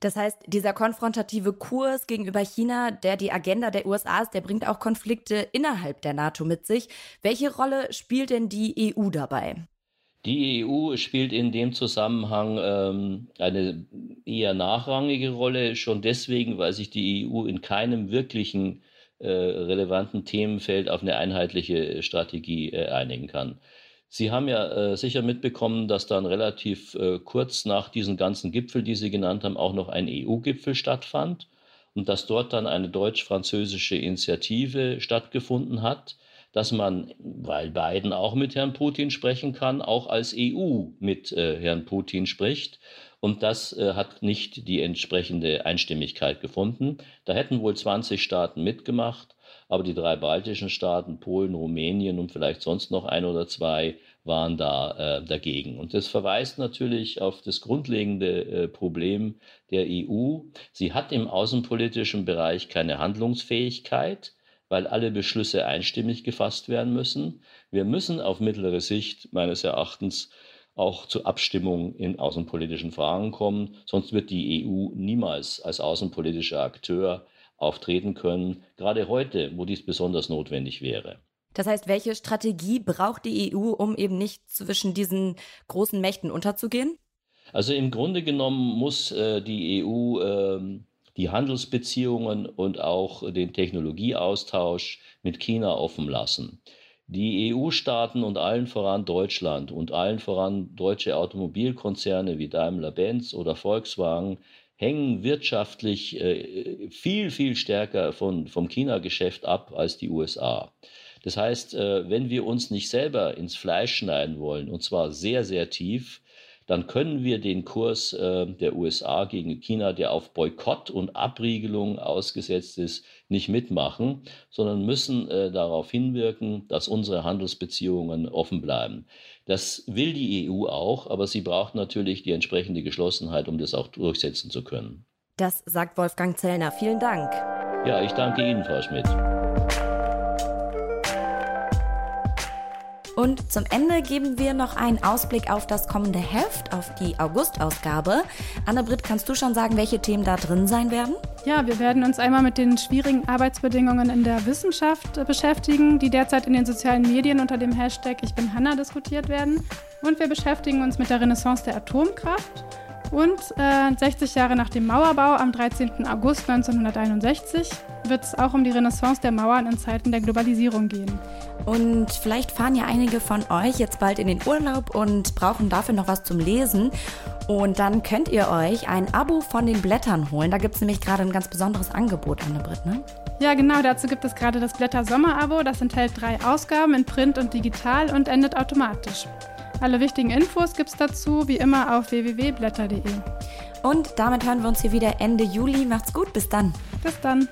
Das heißt, dieser konfrontative Kurs gegenüber China, der die Agenda der USA ist, der bringt auch Konflikte innerhalb der NATO mit sich. Welche Rolle spielt denn die EU dabei? Die EU spielt in dem Zusammenhang ähm, eine eher nachrangige Rolle, schon deswegen, weil sich die EU in keinem wirklichen relevanten Themenfeld auf eine einheitliche Strategie äh, einigen kann. Sie haben ja äh, sicher mitbekommen, dass dann relativ äh, kurz nach diesen ganzen Gipfel, die Sie genannt haben, auch noch ein EU-Gipfel stattfand und dass dort dann eine deutsch-französische Initiative stattgefunden hat, dass man, weil Biden auch mit Herrn Putin sprechen kann, auch als EU mit äh, Herrn Putin spricht. Und das äh, hat nicht die entsprechende Einstimmigkeit gefunden. Da hätten wohl 20 Staaten mitgemacht. Aber die drei baltischen Staaten, Polen, Rumänien und vielleicht sonst noch ein oder zwei, waren da äh, dagegen. Und das verweist natürlich auf das grundlegende äh, Problem der EU. Sie hat im außenpolitischen Bereich keine Handlungsfähigkeit, weil alle Beschlüsse einstimmig gefasst werden müssen. Wir müssen auf mittlere Sicht meines Erachtens auch zur Abstimmung in außenpolitischen Fragen kommen. Sonst wird die EU niemals als außenpolitischer Akteur auftreten können, gerade heute, wo dies besonders notwendig wäre. Das heißt, welche Strategie braucht die EU, um eben nicht zwischen diesen großen Mächten unterzugehen? Also im Grunde genommen muss äh, die EU äh, die Handelsbeziehungen und auch den Technologieaustausch mit China offen lassen. Die EU-Staaten und allen voran Deutschland und allen voran deutsche Automobilkonzerne wie Daimler-Benz oder Volkswagen hängen wirtschaftlich äh, viel, viel stärker von, vom China-Geschäft ab als die USA. Das heißt, äh, wenn wir uns nicht selber ins Fleisch schneiden wollen, und zwar sehr, sehr tief, dann können wir den Kurs äh, der USA gegen China, der auf Boykott und Abriegelung ausgesetzt ist, nicht mitmachen, sondern müssen äh, darauf hinwirken, dass unsere Handelsbeziehungen offen bleiben. Das will die EU auch, aber sie braucht natürlich die entsprechende Geschlossenheit, um das auch durchsetzen zu können. Das sagt Wolfgang Zellner. Vielen Dank. Ja, ich danke Ihnen, Frau Schmidt. Und zum Ende geben wir noch einen Ausblick auf das kommende Heft, auf die August-Ausgabe. Anne-Britt, kannst du schon sagen, welche Themen da drin sein werden? Ja, wir werden uns einmal mit den schwierigen Arbeitsbedingungen in der Wissenschaft äh, beschäftigen, die derzeit in den sozialen Medien unter dem Hashtag Ich bin Hanna diskutiert werden. Und wir beschäftigen uns mit der Renaissance der Atomkraft. Und äh, 60 Jahre nach dem Mauerbau am 13. August 1961 wird es auch um die Renaissance der Mauern in Zeiten der Globalisierung gehen. Und vielleicht fahren ja einige von euch jetzt bald in den Urlaub und brauchen dafür noch was zum Lesen. Und dann könnt ihr euch ein Abo von den Blättern holen. Da gibt es nämlich gerade ein ganz besonderes Angebot, Anne-Britt, ne? Ja, genau. Dazu gibt es gerade das Blätter-Sommer-Abo. Das enthält drei Ausgaben in Print und digital und endet automatisch. Alle wichtigen Infos gibt es dazu wie immer auf www.blätter.de. Und damit hören wir uns hier wieder Ende Juli. Macht's gut, bis dann. Bis dann.